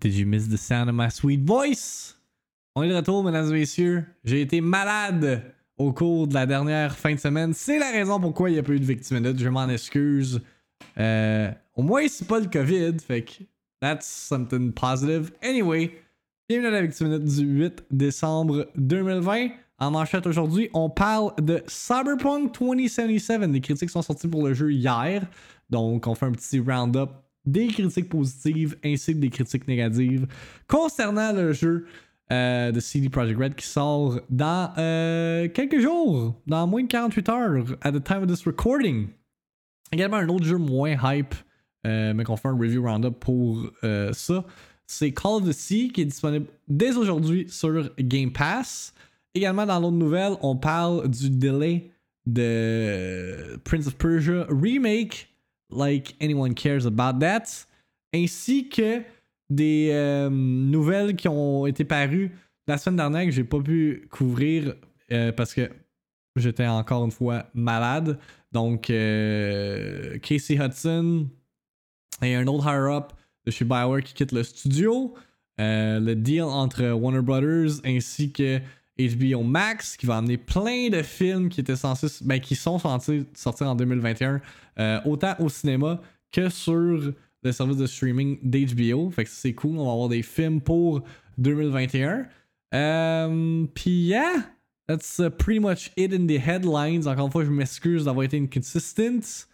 Did you miss the sound of my sweet voice? On est de retour, mesdames et messieurs. J'ai été malade au cours de la dernière fin de semaine. C'est la raison pourquoi il n'y a pas eu de victime. Je m'en excuse. Euh, au moins, c'est pas le COVID. Fait que that's something positive. Anyway, bienvenue à la victime du 8 décembre 2020. En manchette aujourd'hui, on parle de Cyberpunk 2077. Les critiques sont sorties pour le jeu hier. Donc, on fait un petit round-up des critiques positives ainsi que des critiques négatives concernant le jeu euh, de CD Projekt Red qui sort dans euh, quelques jours, dans moins de 48 heures, at the time of this recording. Également, un autre jeu moins hype, euh, mais qu'on fait un review roundup pour ça. C'est Call of the Sea qui est disponible dès aujourd'hui sur Game Pass. Également, dans l'autre nouvelle, on parle du delay de Prince of Persia Remake like anyone cares about that, ainsi que des euh, nouvelles qui ont été parues la semaine dernière que j'ai pas pu couvrir euh, parce que j'étais encore une fois malade. Donc, euh, Casey Hudson et un autre higher-up de chez Bioware qui quitte le studio. le deal entre Warner Brothers ainsi que HBO Max qui va amener plein de films qui étaient censés, ben, qui sont censés sortir en 2021, euh, autant au cinéma que sur le service de streaming d'HBO. Fait que c'est cool, on va avoir des films pour 2021. Euh, Puis yeah, that's uh, pretty much it in the headlines. Encore une fois, je m'excuse d'avoir été inconsistent.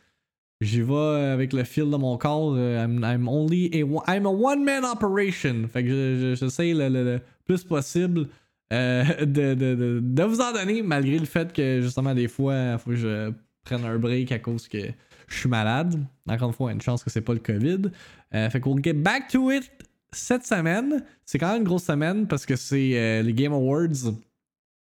J'y vais avec le fil de mon corps. Euh, I'm, only a, I'm a one-man operation. Fait que j'essaie le, le plus possible euh, de, de, de, vous en donner, malgré le fait que justement des fois, il faut que je prenne un break à cause que je suis malade. Encore une fois, une chance que c'est pas le COVID. Euh, fait qu'on get back to it cette semaine. C'est quand même une grosse semaine parce que c'est euh, les Game Awards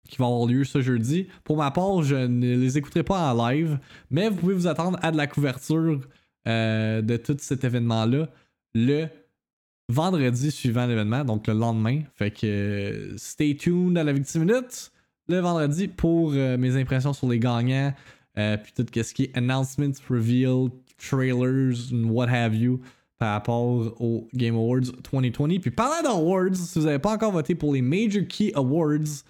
qui vont avoir lieu ce jeudi. Pour ma part, je ne les écouterai pas en live, mais vous pouvez vous attendre à de la couverture de tout cet événement-là le vendredi suivant l'événement, donc le lendemain. Fait que euh, stay tuned à la victime minute le vendredi pour euh, mes impressions sur les gagnants, euh, puis tout ce qui est announcements, reveal, trailers, what have you par rapport aux Game Awards 2020. Puis parlant d'awards, si vous n'avez pas encore voté pour les Major Key Awards,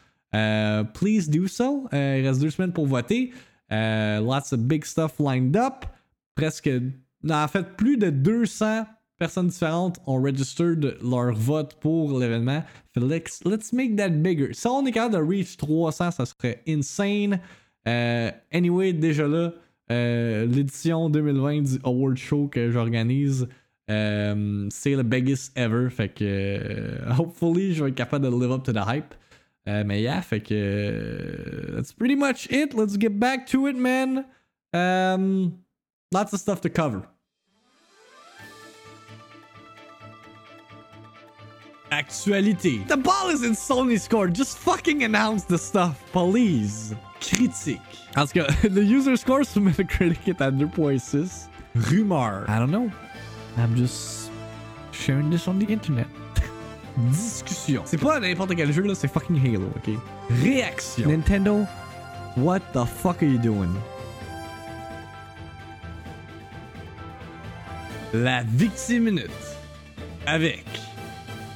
please do so. il reste deux semaines pour voter. lots of big stuff lined up. Presque, en fait, plus de 200 personnes différentes ont registered leur vote pour l'événement. Let's, let's make that bigger. Si on est capable de reach 300, ça serait insane. Euh, anyway, déjà là, euh, l'édition 2020 du Award Show que j'organise, euh, c'est le biggest ever. Fait que, hopefully, je vais être capable de live up to the hype. mais yeah, fait que, that's pretty much it. Let's get back to it, man. Um, lots of stuff to cover. Actualité. The ball is in Sony's court. Just fucking announce the stuff, please. Critique. En tout cas, le user score sur Metacritic est à 2.6. Rumeur. I don't know. I'm just sharing this on the internet. Discussion. C'est pas n'importe quel jeu là, c'est fucking Halo, ok? Réaction. Nintendo, what the fuck are you doing? La victime minute. Avec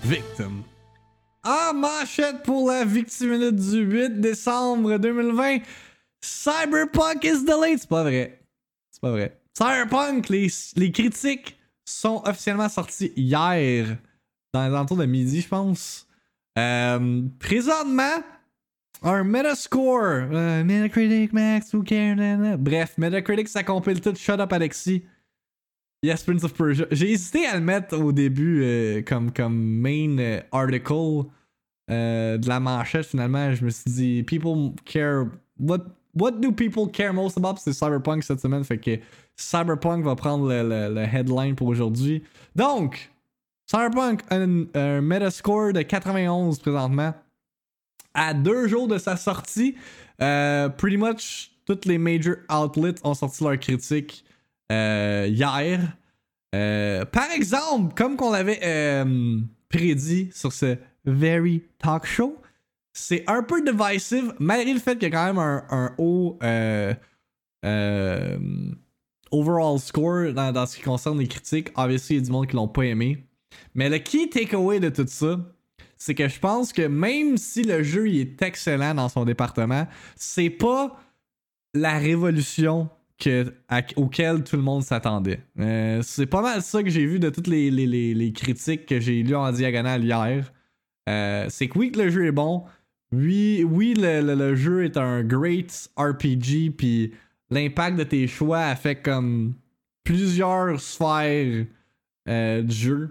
Victim. En manchette pour la victime du 8 décembre 2020, Cyberpunk is delayed. C'est pas vrai. C'est pas vrai. Cyberpunk, les, les critiques sont officiellement sorties hier, dans les alentours de midi, je pense. Euh, présentement, un Metascore, euh, Metacritic Max, who cares? Bref, Metacritic, ça compile tout. Shut up, Alexis. Yes, Prince of Persia. J'ai hésité à le mettre au début euh, comme, main euh, article euh, de la manchette. Finalement, je me suis dit, people care. What, what do people care most about? C'est Cyberpunk cette semaine. Fait que Cyberpunk va prendre le, headline pour aujourd'hui. Donc, Cyberpunk a un, un Metascore de 91 présentement. À deux jours de sa sortie, pretty much toutes les major outlets ont sorti leurs critiques. Euh, hier. Euh, par exemple, comme qu'on l'avait euh, prédit sur ce Very Talk Show, c'est un peu divisive, malgré le fait qu'il y a quand même un, haut overall score dans, ce qui concerne les critiques. Obviously, il y a du monde qui l'ont pas aimé. Mais le key takeaway de tout ça, c'est que je pense que même si le jeu est excellent dans son département, c'est pas la révolution que, auquel tout le monde s'attendait. Euh, c'est pas mal ça que j'ai vu de toutes les, les- critiques que j'ai lues en diagonale hier. Euh, c'est que oui, que le jeu est bon. Oui, oui le, le- jeu est un great RPG, puis l'impact de tes choix affecte comme plusieurs sphères euh, du jeu.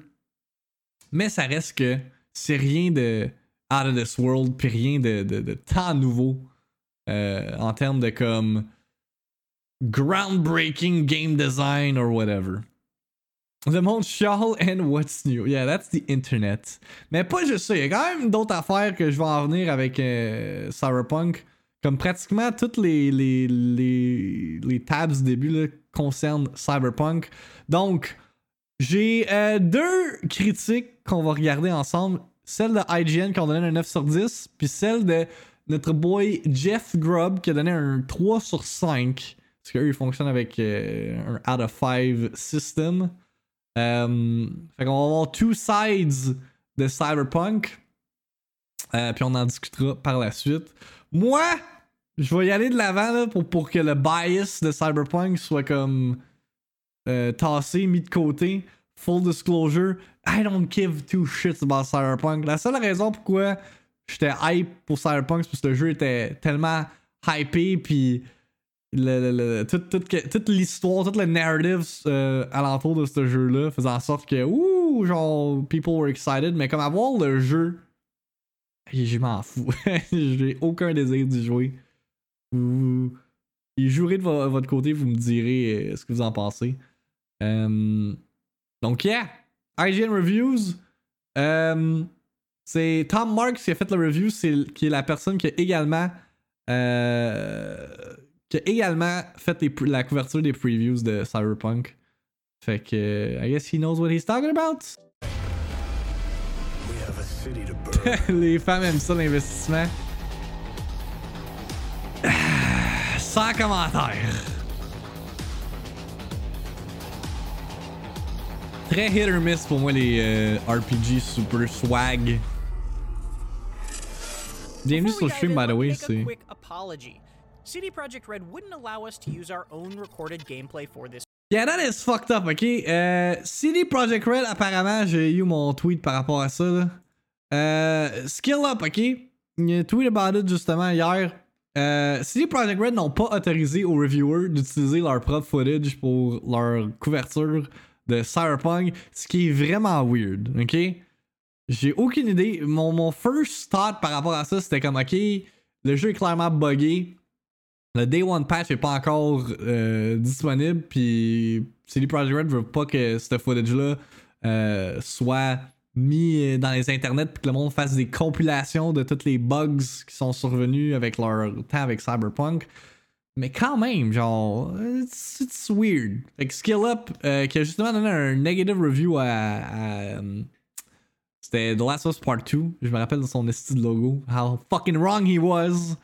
Mais ça reste que c'est rien de out of this world, puis rien de, de, de tant nouveau en termes de comme groundbreaking game design or whatever. The monde chiale and what's new. Yeah, that's the internet. Mais pas juste ça. Il y a quand même d'autres affaires que je vais en venir avec euh, Cyberpunk. Comme pratiquement toutes les, les, les, les tabs du début là, concernent Cyberpunk. Donc, j'ai euh, deux critiques qu'on va regarder ensemble. Celle de IGN qui a donné un 9 sur 10, puis celle de notre boy Jeff Grubb qui a donné un 3 sur 5. Parce qu'eux, ils fonctionnent avec euh, un out of 5 system. Euh, fait qu'on va avoir two sides de Cyberpunk. Euh, puis on en discutera par la suite. Moi, je vais y aller de l'avant pour, pour que le bias de Cyberpunk soit comme euh, tassé, mis de côté. Full disclosure, I don't give two shits about Cyberpunk. La seule raison pourquoi j'étais hype pour Cyberpunk, c'est parce que le jeu était tellement hypé, puis le, le- toute, toute, toute l'histoire, toute le narrative euh, alentour de ce jeu-là faisait en sorte que, ouh, genre, people were excited, mais comme avoir le jeu, je m'en fous. J'ai aucun désir d'y jouer. Vous, jouerez de vo- votre côté, vous me direz euh, ce que vous en pensez. Euh, donc, yeah, IGN Reviews. Euh, c'est Tom Marks qui a fait le review, c'est qui est la personne qui a également qui a également fait les la couverture des previews de Cyberpunk. Fait que I guess he knows what he's talking about. We have a city to burn. Les femmes aiment ça l'investissement. Sans commentaire. Très hit or miss pour moi les euh, RPG super swag. Bienvenue sur le stream, by the way. C'est. CD Projekt Red wouldn't allow us to use our own recorded gameplay for this Yeah, that is fucked up, ok? Euh, CD Projekt Red, apparemment, j'ai eu mon tweet par rapport à ça. Euh, skill up, ok? Il a tweet about it justement hier. Euh, CD Projekt Red n'ont pas autorisé aux reviewers d'utiliser leur propre footage pour leur couverture de Cyberpunk, ce qui est vraiment weird, ok? J'ai aucune idée. Mon, mon first thought par rapport à ça, c'était comme, ok, le jeu est clairement buggé. Le Day One patch est pas encore euh, disponible, puis CD Projekt Red veut pas que ce footage-là euh, soit mis euh, dans les internets puis que le monde fasse des compilations de tous les bugs qui sont survenus avec leur temps avec Cyberpunk. Mais quand même, genre, it's, weird. Que Skill Up, qui a justement donné un negative review à. c'était The Last of Us Part 2. Je me rappelle de son esti de logo. How fucking wrong he was.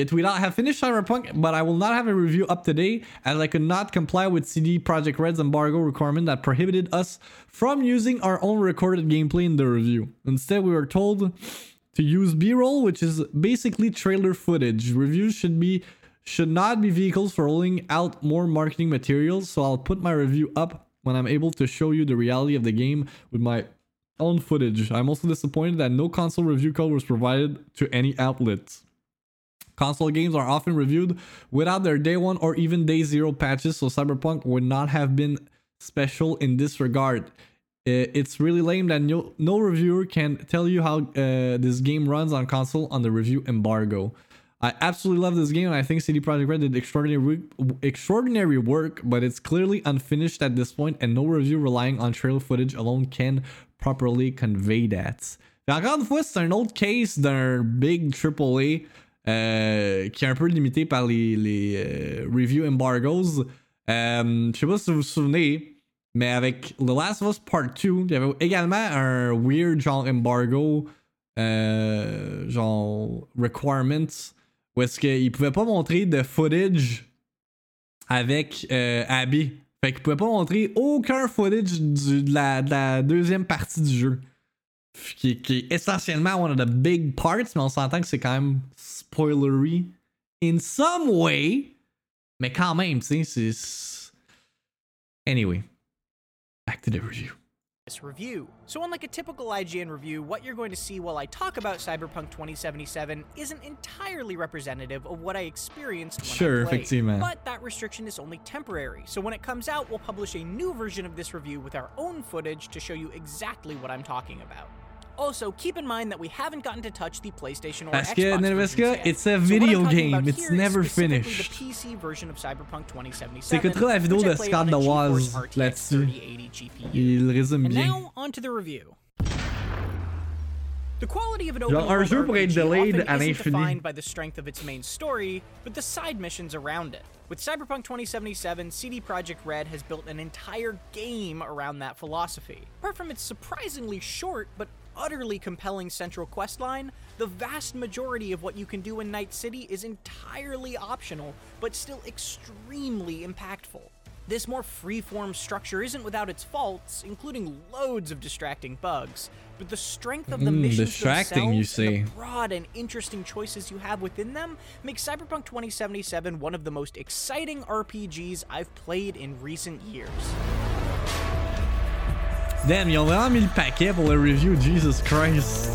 He tweeted out, I have finished Cyberpunk, but I will not have a review up today as I could not comply with CD Projekt Red's embargo requirement that prohibited us from using our own recorded gameplay in the review. Instead, we were told to use B-roll, which is basically trailer footage. Reviews should be should not be vehicles for rolling out more marketing materials, so I'll put my review up when I'm able to show you the reality of the game with my own footage. I'm also disappointed that no console review code was provided to any outlet. Console games are often reviewed without their day one or even day zero patches, so Cyberpunk would not have been special in this regard. It's really lame that no, no reviewer can tell you how uh, this game runs on console on the review embargo. I absolutely love this game, and I think CD Projekt Red did extraordinary extraordinary work, but it's clearly unfinished at this point, and no review relying on trailer footage alone can properly convey that. Puis encore une fois, c'est un autre case d'un big AAA euh, qui est un peu limité par les, les euh, review embargoes. Euh, je sais pas si vous vous souvenez, mais avec The Last of Us Part 2, il y avait également un weird genre embargo, genre requirements, où est-ce qu'il pouvait pas montrer de footage avec Abby Fait qu'ils pouvaient pas montrer aucun footage de, la, de la deuxième partie du jeu. Qui, qui est essentiellement one of the big parts, mais on s'entend que c'est quand même spoilery in some way. Mais quand même, tu sais, c'est. Anyway. Back to the review. this review. So, unlike a typical IGN review, what you're going to see while I talk about Cyberpunk 2077 isn't entirely representative of what I experienced when Sure, I played. But that restriction is only temporary. So, when it comes out, we'll publish a new version of this review with our own footage to show you exactly what I'm talking about. Also, keep in mind that we haven't gotten to touch the PlayStation or que, Xbox yet. it's a So video talking game, it's never finished. The PC version of Cyberpunk 2077. T'écouteras la vidéo de Scott Dawes GeForce RTX là-dessus. 3080 GPU. Il résume And now, on to the review. The quality of an Genre, open un world jeu pourrait être RPG delayed often à isn't l'infini. defined by the strength of its main story, but the side missions around it. With Cyberpunk 2077, CD Projekt Red has built an entire game around that philosophy. Apart from its surprisingly short but utterly compelling central questline, the vast majority of what you can do in Night City is entirely optional, but still extremely impactful. This more freeform structure isn't without its faults, including loads of distracting bugs, but the strength of the Mm, missions distracting, you themselves and the broad and interesting choices you have within them makes Cyberpunk 2077 one of the most exciting RPGs I've played in recent years. Damn, ils ont vraiment mis le paquet pour le review, Jesus Christ.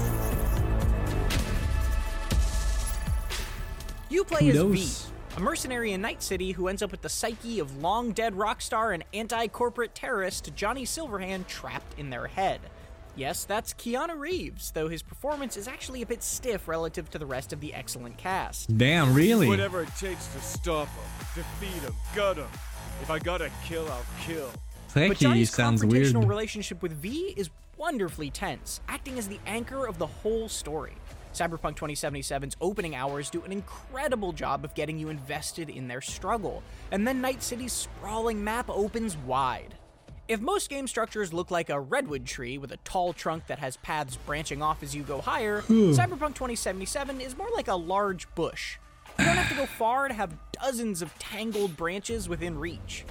You play as V, Kudos. a mercenary in Night City who ends up with the psyche of long dead rock star and anti corporate terrorist Johnny Silverhand trapped in their head. Yes, that's Keanu Reeves, though his performance is actually a bit stiff relative to the rest of the excellent cast. Damn, really? Whatever it takes to stop him, defeat him, gut him. If I gotta kill, I'll kill. But Johnny's sounds weird. confrontational relationship with V is wonderfully tense, acting as the anchor of the whole story. Cyberpunk 2077's opening hours do an incredible job of getting you invested in their struggle, and then Night City's sprawling map opens wide. If most game structures look like a redwood tree with a tall trunk that has paths branching off as you go higher, Cyberpunk 2077 is more like a large bush. You don't have to go far to have dozens of tangled branches within reach.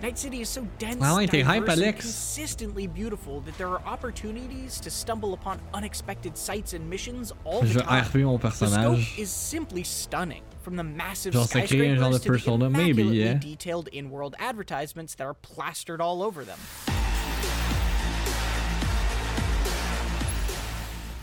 Night City is so dense, hype, diverse, and consistently beautiful that there are opportunities to stumble upon unexpected sights and missions all the time. The scope is simply stunning, from the massive Genre, ça crée un genre de skyscrapers to the persona, maybe, immaculately yeah. detailed in-world advertisements that are plastered all over them.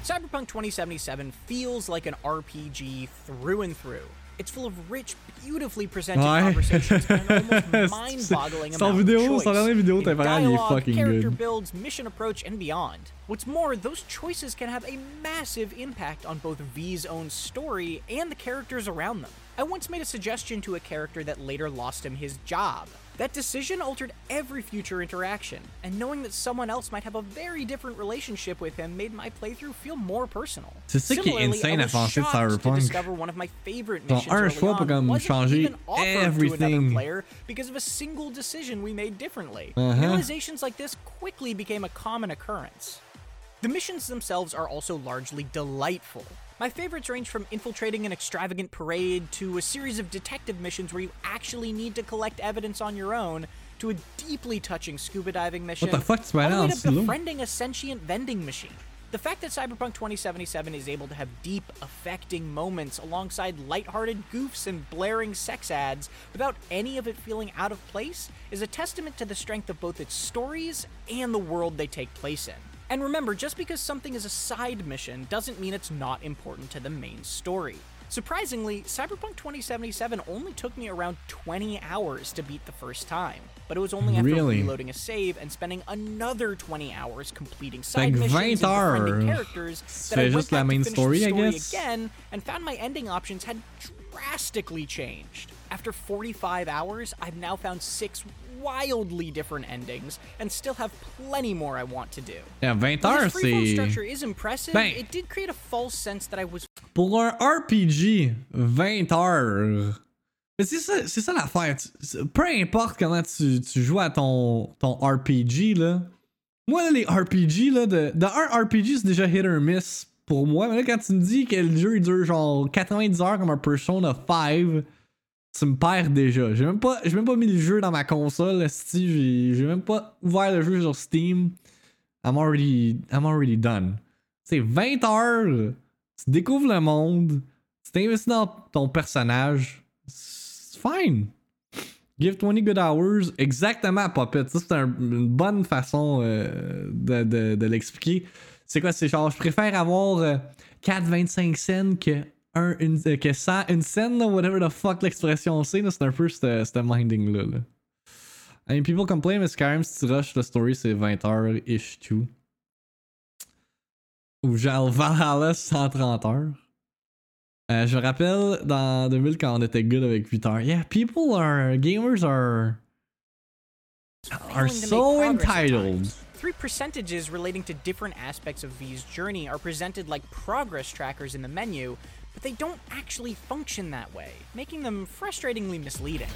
Cyberpunk 2077 feels like an RPG through and through. It's full of rich, beautifully presented Ouais. conversations and almost mind-boggling amount vidéo, of choice dernier vidéo, in t'as parlé, il est dialogue, fucking character good. builds, mission approach, and beyond. What's more, those choices can have a massive impact on both V's own story and the characters around them. I once made a suggestion to a character that later lost him his job. That decision altered every future interaction, and knowing that someone else might have a very different relationship with him made my playthrough feel more personal. C'est ça qui est insane I à penser de Cyberpunk. discover one of my favorite Ton missions un choix peut comme changer even offered to everything. player because of a single decision we made differently. Uh-huh. Realizations like this quickly became a common occurrence. The missions themselves are also largely delightful. My favorites range from infiltrating an extravagant parade to a series of detective missions where you actually need to collect evidence on your own to a deeply touching scuba diving mission. the fuck, tu vas all the way to befriending a sentient vending machine. The fact that Cyberpunk 2077 is able to have deep, affecting moments alongside lighthearted goofs and blaring sex ads without any of it feeling out of place is a testament to the strength of both its stories and the world they take place in. And remember, just because something is a side mission doesn't mean it's not important to the main story. Surprisingly, Cyberpunk 2077 only took me around 20 hours to beat the first time, but it was only after Really? reloading a save and spending another 20 hours completing side que missions 20 and befriending characters Tu that I went back to main finish story, the I story guess? again and found my ending options had drastically changed. After 45 hours, I've now found six wildly different endings and still have plenty more I want to do. Yeah, 20 While heures, this freeform structure is impressive, Ben- it did create a false sense that I was Pour un RPG, 20 heures. Mais c'est ça, c'est ça l'affaire. Peu importe comment tu, tu joues à ton, ton RPG, là. Moi, là, les RPG, là, de, de un RPG, c'est déjà hit or miss pour moi. Mais là, quand tu me dis que le jeu il dure genre 90 heures comme un Persona 5, tu me perds déjà. J'ai même pas, même pas mis le jeu dans ma console, esti, j'ai, même pas ouvert le jeu sur Steam. I'm already, I'm already done. C'est 20 heures, tu découvres le monde, tu t'investis dans ton personnage, c'est fine. Give 20 good hours, exactement, Puppet. Ça, c'est un- une bonne façon euh, de, de- de l'expliquer. C'est quoi, c'est genre, je préfère avoir euh, 4,25 cents que, un, une, euh, que 100, une scène, là, whatever the fuck l'expression c'est, c'est un peu ce minding-là. Là. I mean, people complain, mais Skyrim, si tu rush la story, c'est 20 heures-ish too. Ou genre Valhalla, 130 heures. Euh, je me rappelle dans 2000 quand on était good avec 8 heures. Yeah, people are. Gamers are. are so entitled. Three percentages relating to different aspects of V's journey are presented like progress trackers in the menu, but they don't actually function that way, making them frustratingly misleading.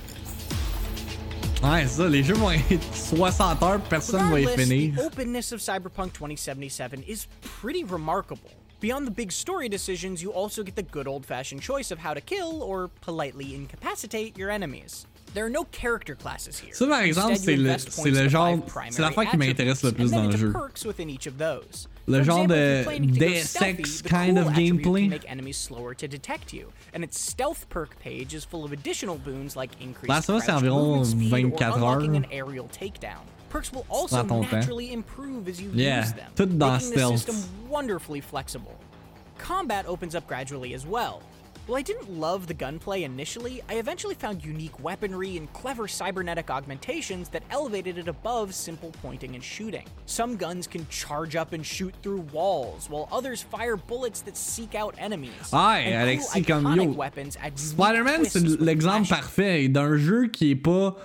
Ouais, ça, les jeux vont être 60 heures, personne va y finir. the openness of Cyberpunk 2077 is pretty remarkable. Beyond the big story decisions, you also get the good old fashioned choice of how to kill or politely incapacitate your enemies. There are no character classes here. Ça, par exemple, c'est le- invest c'est points le genre- c'est l'affaire qui m'intéresse le plus dans le jeu. perks within each of those. Le genre example, if de you're planning to go Deus Ex kind of gameplay. Make enemies slower to detect you, and its stealth perk page is full of additional boons like increased of Us, c'est environ speed 24 or unlocking heures. an aerial takedown. Perks will also prends ton temps. naturally improve as you Yeah, use them, making the stealth. system wonderfully flexible. Combat opens up gradually as well. While I didn't love the gunplay initially, I eventually found unique weaponry and clever cybernetic augmentations that elevated it above simple pointing and shooting. Some guns can charge up and shoot through walls, while others fire bullets that seek out enemies. Ah, Aïe, And Alexis, comme yo. weapons add unique Spider-Man, c'est l'exemple parfait d'un jeu qui est pas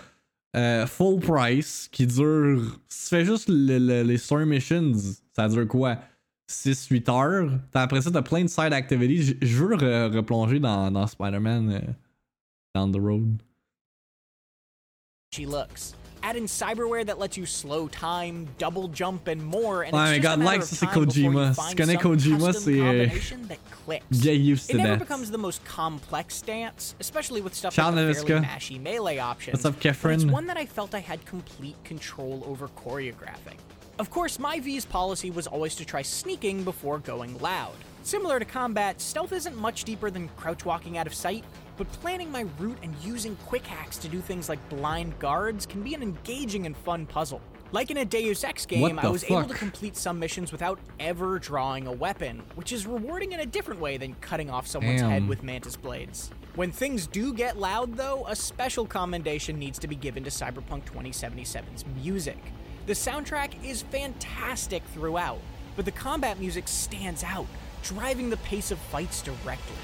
euh, full price, qui dure. Si tu fais juste le- le- les story missions, ça dure quoi 6-8 heures. Après ça, t'as plein de side activities. Je- veux re- replonger dans, dans Spider-Man euh, down the road. she looks. Add in cyberware that lets you slow time, double jump, and more, and Oh my just God, like of c'est Kojima. find Tu connais Kojima, c'est, euh. Get used to It never that. becomes the most complex stance, especially with stuff Charles like the Naviska. mashy melee options. What's up, but It's Kefren? one that I felt I had complete control over choreographing. Of course, my V's policy was always to try sneaking before going loud. Similar to combat, stealth isn't much deeper than crouch walking out of sight, but planning my route and using quick hacks to do things like blind guards can be an engaging and fun puzzle. Like in a Deus Ex game, I was able to complete some missions without ever drawing a weapon, which is rewarding in a different way than cutting off someone's head with mantis blades. When things do get loud, though, a special commendation needs to be given to Cyberpunk 2077's music. The soundtrack is fantastic throughout, but the combat music stands out, driving the pace of fights directly.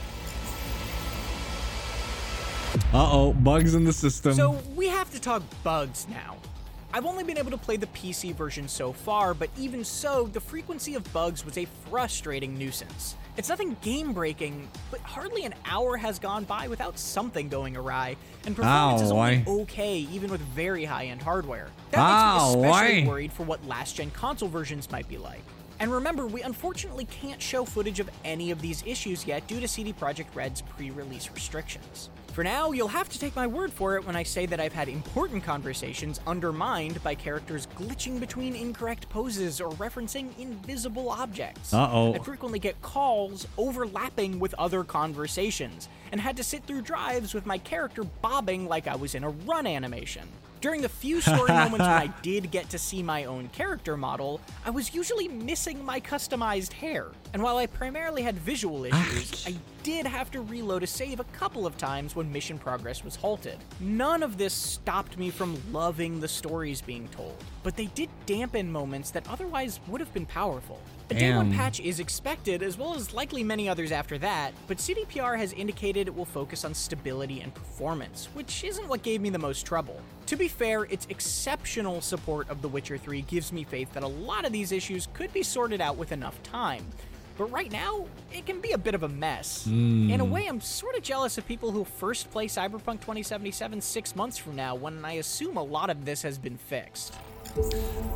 Uh oh, bugs in the system. So we have to talk bugs now. I've only been able to play the PC version so far, but even so, the frequency of bugs was a frustrating nuisance. It's nothing game breaking, but hardly an hour has gone by without something going awry, and performance is only why? okay even with very high end hardware. That Ow, makes me especially why? worried for what last gen console versions might be like. And remember, we unfortunately can't show footage of any of these issues yet due to CD Projekt Red's pre release restrictions. For now, you'll have to take my word for it when I say that I've had important conversations undermined by characters glitching between incorrect poses or referencing invisible objects. Uh-oh. I frequently get calls overlapping with other conversations, and had to sit through drives with my character bobbing like I was in a run animation. During the few story moments when I did get to see my own character model, I was usually missing my customized hair. And while I primarily had visual ah, issues, I did have to reload a save a couple of times when mission progress was halted. None of this stopped me from loving the stories being told, but they did dampen moments that otherwise would have been powerful. A day one patch is expected, as well as likely many others after that, but CDPR has indicated it will focus on stability and performance, which isn't what gave me the most trouble. To be fair, its exceptional support of The Witcher 3 gives me faith that a lot of these issues could be sorted out with enough time. But right now, it can be a bit of a mess. In a hmm. way, I'm sort of jealous of people who first play Cyberpunk 2077 six months from now, when I assume a lot of this has been fixed.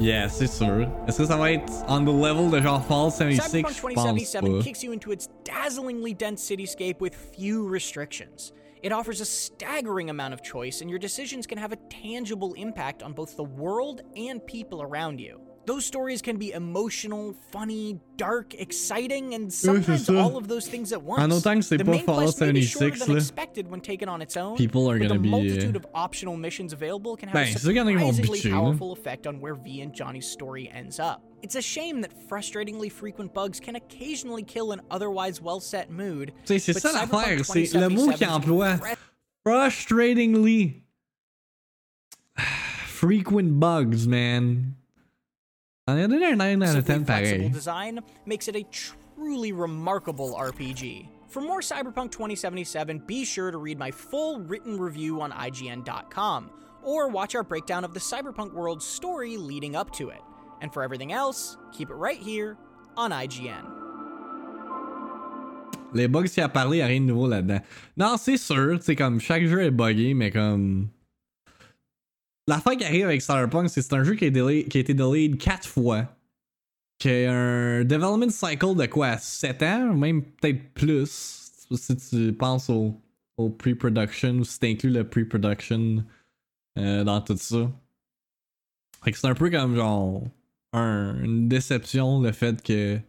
Yeah, c'est sûr. Est-ce que ça va être on the level de genre Fallout 76? Cyberpunk Je 2077 kicks you into its dazzlingly dense cityscape with few restrictions. It offers a staggering amount of choice, and your decisions can have a tangible impact on both the world and people around you. Those stories can be emotional, funny, dark, exciting, and sometimes all of those things at once. En autant que c'est the main Fallout quest may be shorter 76, than expected when taken on its own. People are gonna the be, multitude uh, of optional missions available can have a c'est sûr qu'il y en a qui vont surprisingly powerful effect on where V and Johnny's story ends up. It's a shame that frustratingly frequent bugs can occasionally kill an otherwise well-set mood. C'est ça l'affaire, c'est le mot 2077 qu'il emploie. Frustratingly. Frequent bugs, man. A donné un 9 out of 10 flexible design makes it a truly remarkable RPG. For more Cyberpunk 2077, be sure to read my full written review on IGN.com, or watch our breakdown of the Cyberpunk world's story leading up to it. And for everything else, keep it right here on IGN. Les bugs qui a parlé, y a rien de nouveau là-dedans. Non, c'est sûr, c'est comme chaque jeu est buggé, mais comme. L'affaire qui arrive avec Cyberpunk, c'est c'est un jeu qui a, été delayed 4 fois. Qui a un development cycle de quoi 7 ans, même peut-être plus. Si tu penses au, au pre-production, ou si t'inclus le pre-production euh, dans tout ça. Fait que c'est un peu comme genre un- une déception le fait qu'il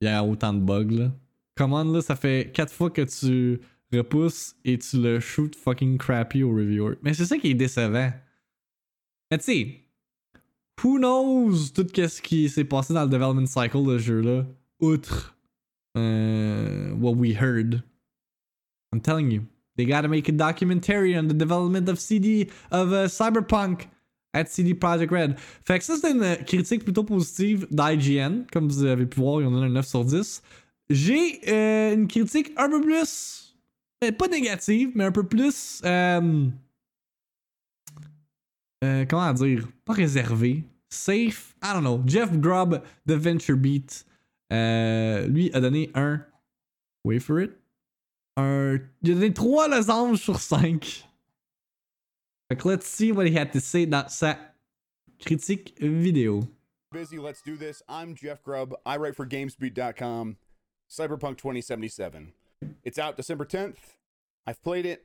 y a autant de bugs là. Là, ça fait 4 fois que tu repousses et tu le shoot fucking crappy au reviewer. Mais c'est ça qui est décevant. Mais tu sais, who knows tout ce qui s'est passé dans le development cycle de ce jeu-là, outre euh, what we heard. I'm telling you, they gotta make a documentary on the development of CD of uh, Cyberpunk at CD Projekt Red. Fait que ça, c'est une critique plutôt positive d'IGN. Comme vous avez pu voir, il y en a un 9 sur 10. J'ai euh, une critique un peu plus. euh, pas négative, mais un peu plus. Euh, comment dire? Pas réservé. Safe. I don't know. Jeff Grubb de Venture Beat. euh, lui a donné un. Wait for it. Un. Il a donné 3 losanges sur 5. Fait que let's see what he had to say dans sa critique vidéo. busy. Let's do this. I'm Jeff Grubb. I write for GamesBeat.com. Cyberpunk 2077. It's out December 10th. I've played it.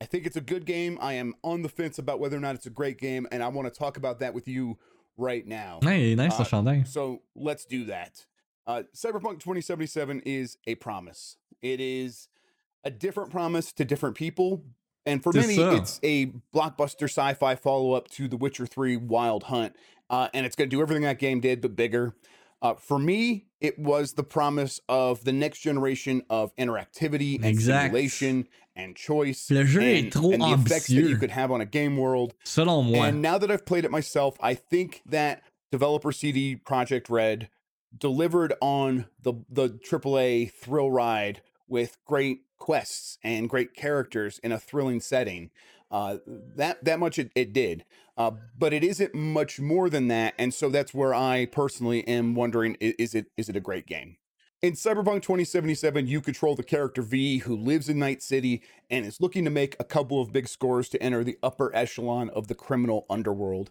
I think it's a good game. I am on the fence about whether or not it's a great game, and I want to talk about that with you right now. Hey, nice Uh. So let's do that. Uh, Cyberpunk 2077 is a promise. It is a different promise to different people. And for many, ça. it's a blockbuster sci fi follow up to The Witcher 3 Wild Hunt. Uh, and it's going to do everything that game did, but bigger. Uh, for me, it was the promise of the next generation of interactivity and Exact. simulation and choice. Le jeu est and, trop and the effects that you could have on a game world. Selon moi. And now that I've played it myself, I think that developer CD Projekt Red delivered on the the AAA thrill ride with great quests and great characters in a thrilling setting. Uh, that that much it, it did, uh, but it isn't much more than that, and so that's where I personally am wondering: is it is it a great game? In Cyberpunk 2077, you control the character V who lives in Night City and is looking to make a couple of big scores to enter the upper echelon of the criminal underworld.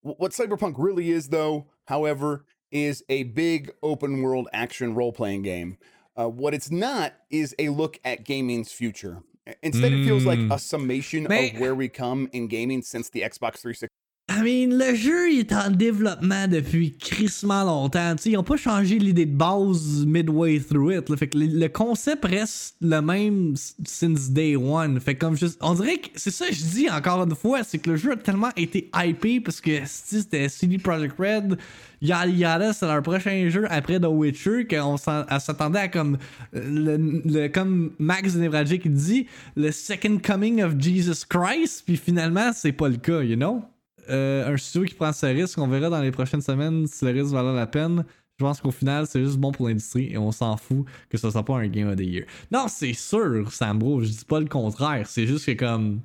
What Cyberpunk really is, though, however, is a big open world action role playing game. Uh, what it's not is a look at gaming's future. Instead, it feels like Mm. a summation Mais- of where we come in gaming since the Xbox 360. I mean, le jeu est en développement depuis crissement longtemps. Tu sais, ils ont pas changé l'idée de base midway through it. Fait que le, concept reste le même since day one. Fait comme je, on dirait que c'est ça que je dis encore une fois, c'est que le jeu a tellement été hypé parce que si c'était CD Projekt Red, yada yada, c'est leur prochain jeu après The Witcher qu'on s'attendait à comme euh, le, le- comme Max Nevralgic dit le second coming of Jesus Christ puis finalement c'est pas le cas, you know? Euh, un studio qui prend ce risque. On verra dans les prochaines semaines si le risque valait la peine. Je pense qu'au final, c'est juste bon pour l'industrie et on s'en fout que ce soit pas un Game of the Year. Non, c'est sûr, Sambro, je dis pas le contraire. C'est juste que comme.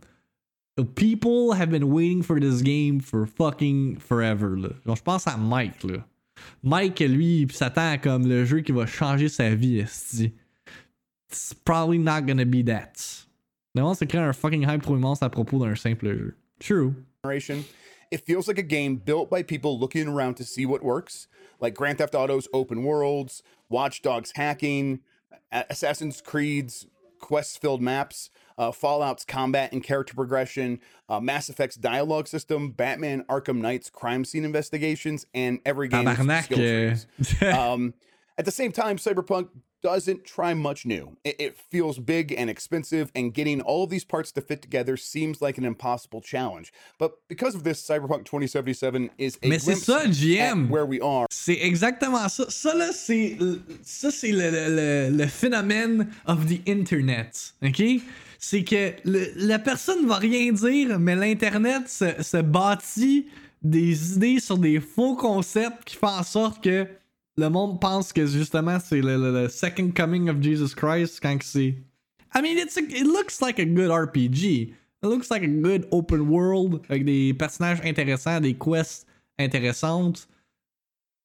People have been waiting for this game for fucking forever. Là. Genre, je pense à Mike. Mike, lui, s'attend à comme le jeu qui va changer sa vie. esti. It's probably not gonna be that. On un fucking hype trop immense à propos d'un simple jeu. True. It feels like a game built by people looking around to see what works, like Grand Theft Auto's open worlds, Watch Dogs hacking, Assassin's Creed's quest filled maps, uh, Fallout's combat and character progression, uh, Mass Effect's dialogue system, Batman Arkham Knight's crime scene investigations, and every game's skill trees. euh, Um, at the same time, Cyberpunk doesn't try much new. It, it feels big and expensive, and getting all of these parts to fit together seems like an impossible challenge. But because of this, Cyberpunk 2077 is a Mais c'est ça, GM. where we are. C'est exactement ça. Ça, là, c'est, ça, c'est le, le- le- le phénomène of the internet. OK? C'est que le- la personne va rien dire, mais l'Internet se, se bâtit des idées sur des faux concepts qui font en sorte que le monde pense que justement c'est le, le- le second coming of Jesus Christ quand c'est. I mean, it's a- it looks like a good RPG. It looks like a good open world avec des personnages intéressants, des quests intéressantes.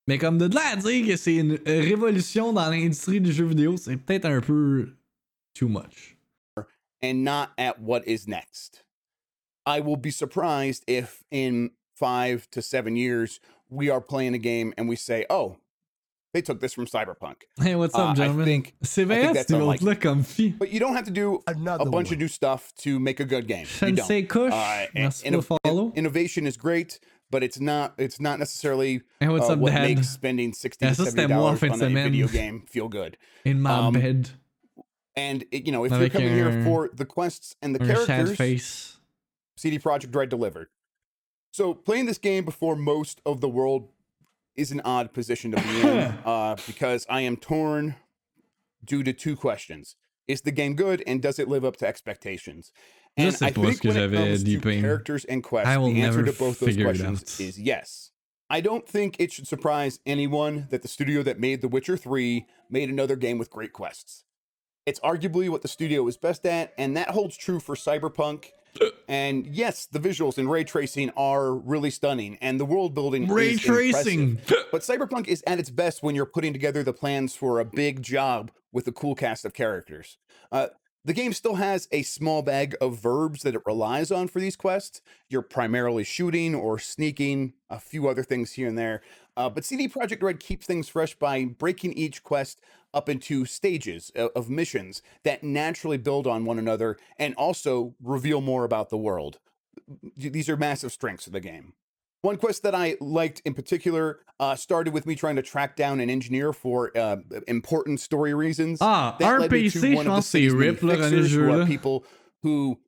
Mais comme de là à dire que c'est une révolution dans l'industrie du jeu vidéo, c'est peut-être un peu too much. and not at what is next. I will be surprised if in five to seven years we are playing a game and we say, oh, they took this from Cyberpunk. Hey, what's Uh, up, I gentlemen? think- c'est I think vrai, that's c'est l'autre-là comme fille. But you don't have to do Another a bunch one. of new stuff to make a good game. You don't. Sensei Kush, Uh, and- merci inno- pour innovation is great, but it's not it's not necessarily Hey, what's uh, up, what Dad? makes spending 60 Yeah, to ça, 70 c'était moi en dollars on a semaine. video game feel good. In my um, bed. And it- you know, if you're Avec coming here for the quests and the characters, face. CD Projekt Red delivered. So playing this game before most of the world is an odd position to be in uh, because I am torn due to two questions: Is the game good, and does it live up to expectations? And I think when it comes to characters and quests, I will the answer to both those questions is yes. I don't think it should surprise anyone that the studio that made The Witcher 3 made another game with great quests. It's arguably what the studio is best at, and that holds true for Cyberpunk. And yes, the visuals and ray tracing are really stunning, and the world building Ray tracing. impressive. But Cyberpunk is at its best when you're putting together the plans for a big job with a cool cast of characters. Uh, the game still has a small bag of verbs that it relies on for these quests. You're primarily shooting or sneaking, a few other things here and there. Uh, but CD Projekt Red keeps things fresh by breaking each quest up into stages o- of missions that naturally build on one another and also reveal more about the world. These are massive strengths of the game. One quest that I liked in particular uh, started with me trying to track down an engineer for uh, important story reasons. Ah, That led me to RPC, one of the pense que c'est city's many RIP, là, dans les fixers, who are people who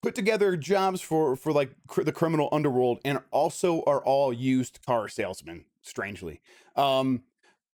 put together jobs for for like cr- the criminal underworld and also are all used car salesmen. Strangely, um,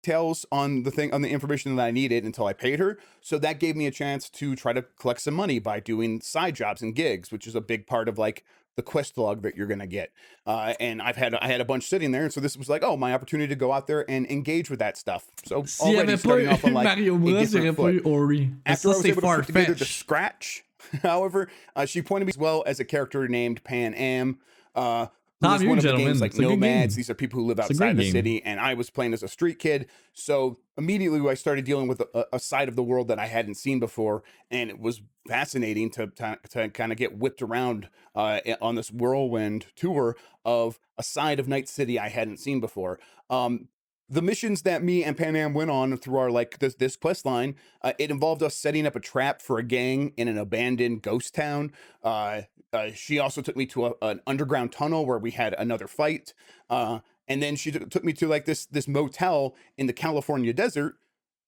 tells on the thing on the information that I needed until I paid her. So that gave me a chance to try to collect some money by doing side jobs and gigs, which is a big part of like the quest log that you're gonna get. Uh, and I've had I had a bunch sitting there, and so this was like, oh, my opportunity to go out there and engage with that stuff. So already starting off on like Mario a Bros, different foot. eu Ori. Mais After I was able to the scratch, however, uh, she pointed me as well as a character named Panam. Uh, who Not was you, one of the games like It's Nomads. game. These are people who live outside the game. city, and I was playing as a street kid. So immediately I started dealing with a, a side of the world that I hadn't seen before, and it was fascinating to to, to kind of get whipped around uh, on this whirlwind tour of a side of Night City I hadn't seen before. Um, the missions that me and Panam went on through our like this this quest line, uh, it involved us setting up a trap for a gang in an abandoned ghost town. Uh, uh, she also took me to a, an underground tunnel where we had another fight. Uh, and then she took took me to like this this motel in the California desert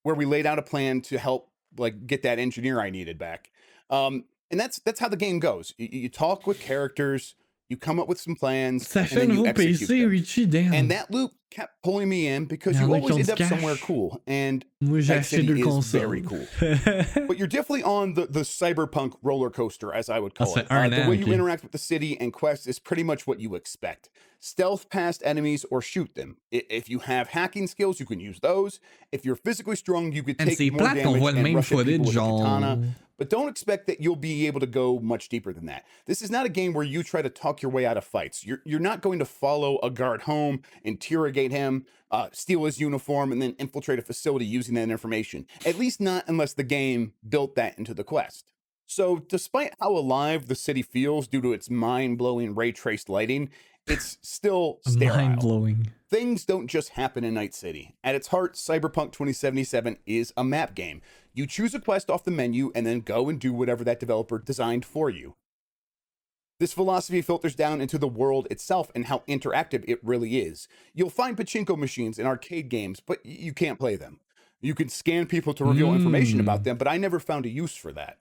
where we laid out a plan to help like get that engineer I needed back. Um, and that's that's how the game goes. You, you talk with characters, you come up with some plans, Ça and then you execute them. Richie. And that loop kept pulling me in because Il y you en a qui always end up somewhere cool. And Moi, j'ai Night acheté City is very cool. but you're definitely on the, the cyberpunk roller coaster, as I would call it. Uh, the way you interact with the city and quests is pretty much what you expect. Stealth past enemies or shoot them. If you have hacking skills, you can use those. If you're physically strong, you could take more damage and rush at people with a katana. But don't expect that you'll be able to go much deeper than that. This is not a game where you try to talk your way out of fights. You're you're not going to follow a guard home, interrogate him, uh, steal his uniform, and then infiltrate a facility using that information. At least not unless the game built that into the quest. So, despite how alive the city feels due to its mind blowing ray traced lighting, it's still sterile. Mind blowing. Things don't just happen in Night City. At its heart, Cyberpunk 2077 is a map game. You choose a quest off the menu and then go and do whatever that developer designed for you. This philosophy filters down into the world itself and how interactive it really is. You'll find pachinko machines in arcade games, but you can't play them. You can scan people to reveal information about Mm. them, but I never found a use for that.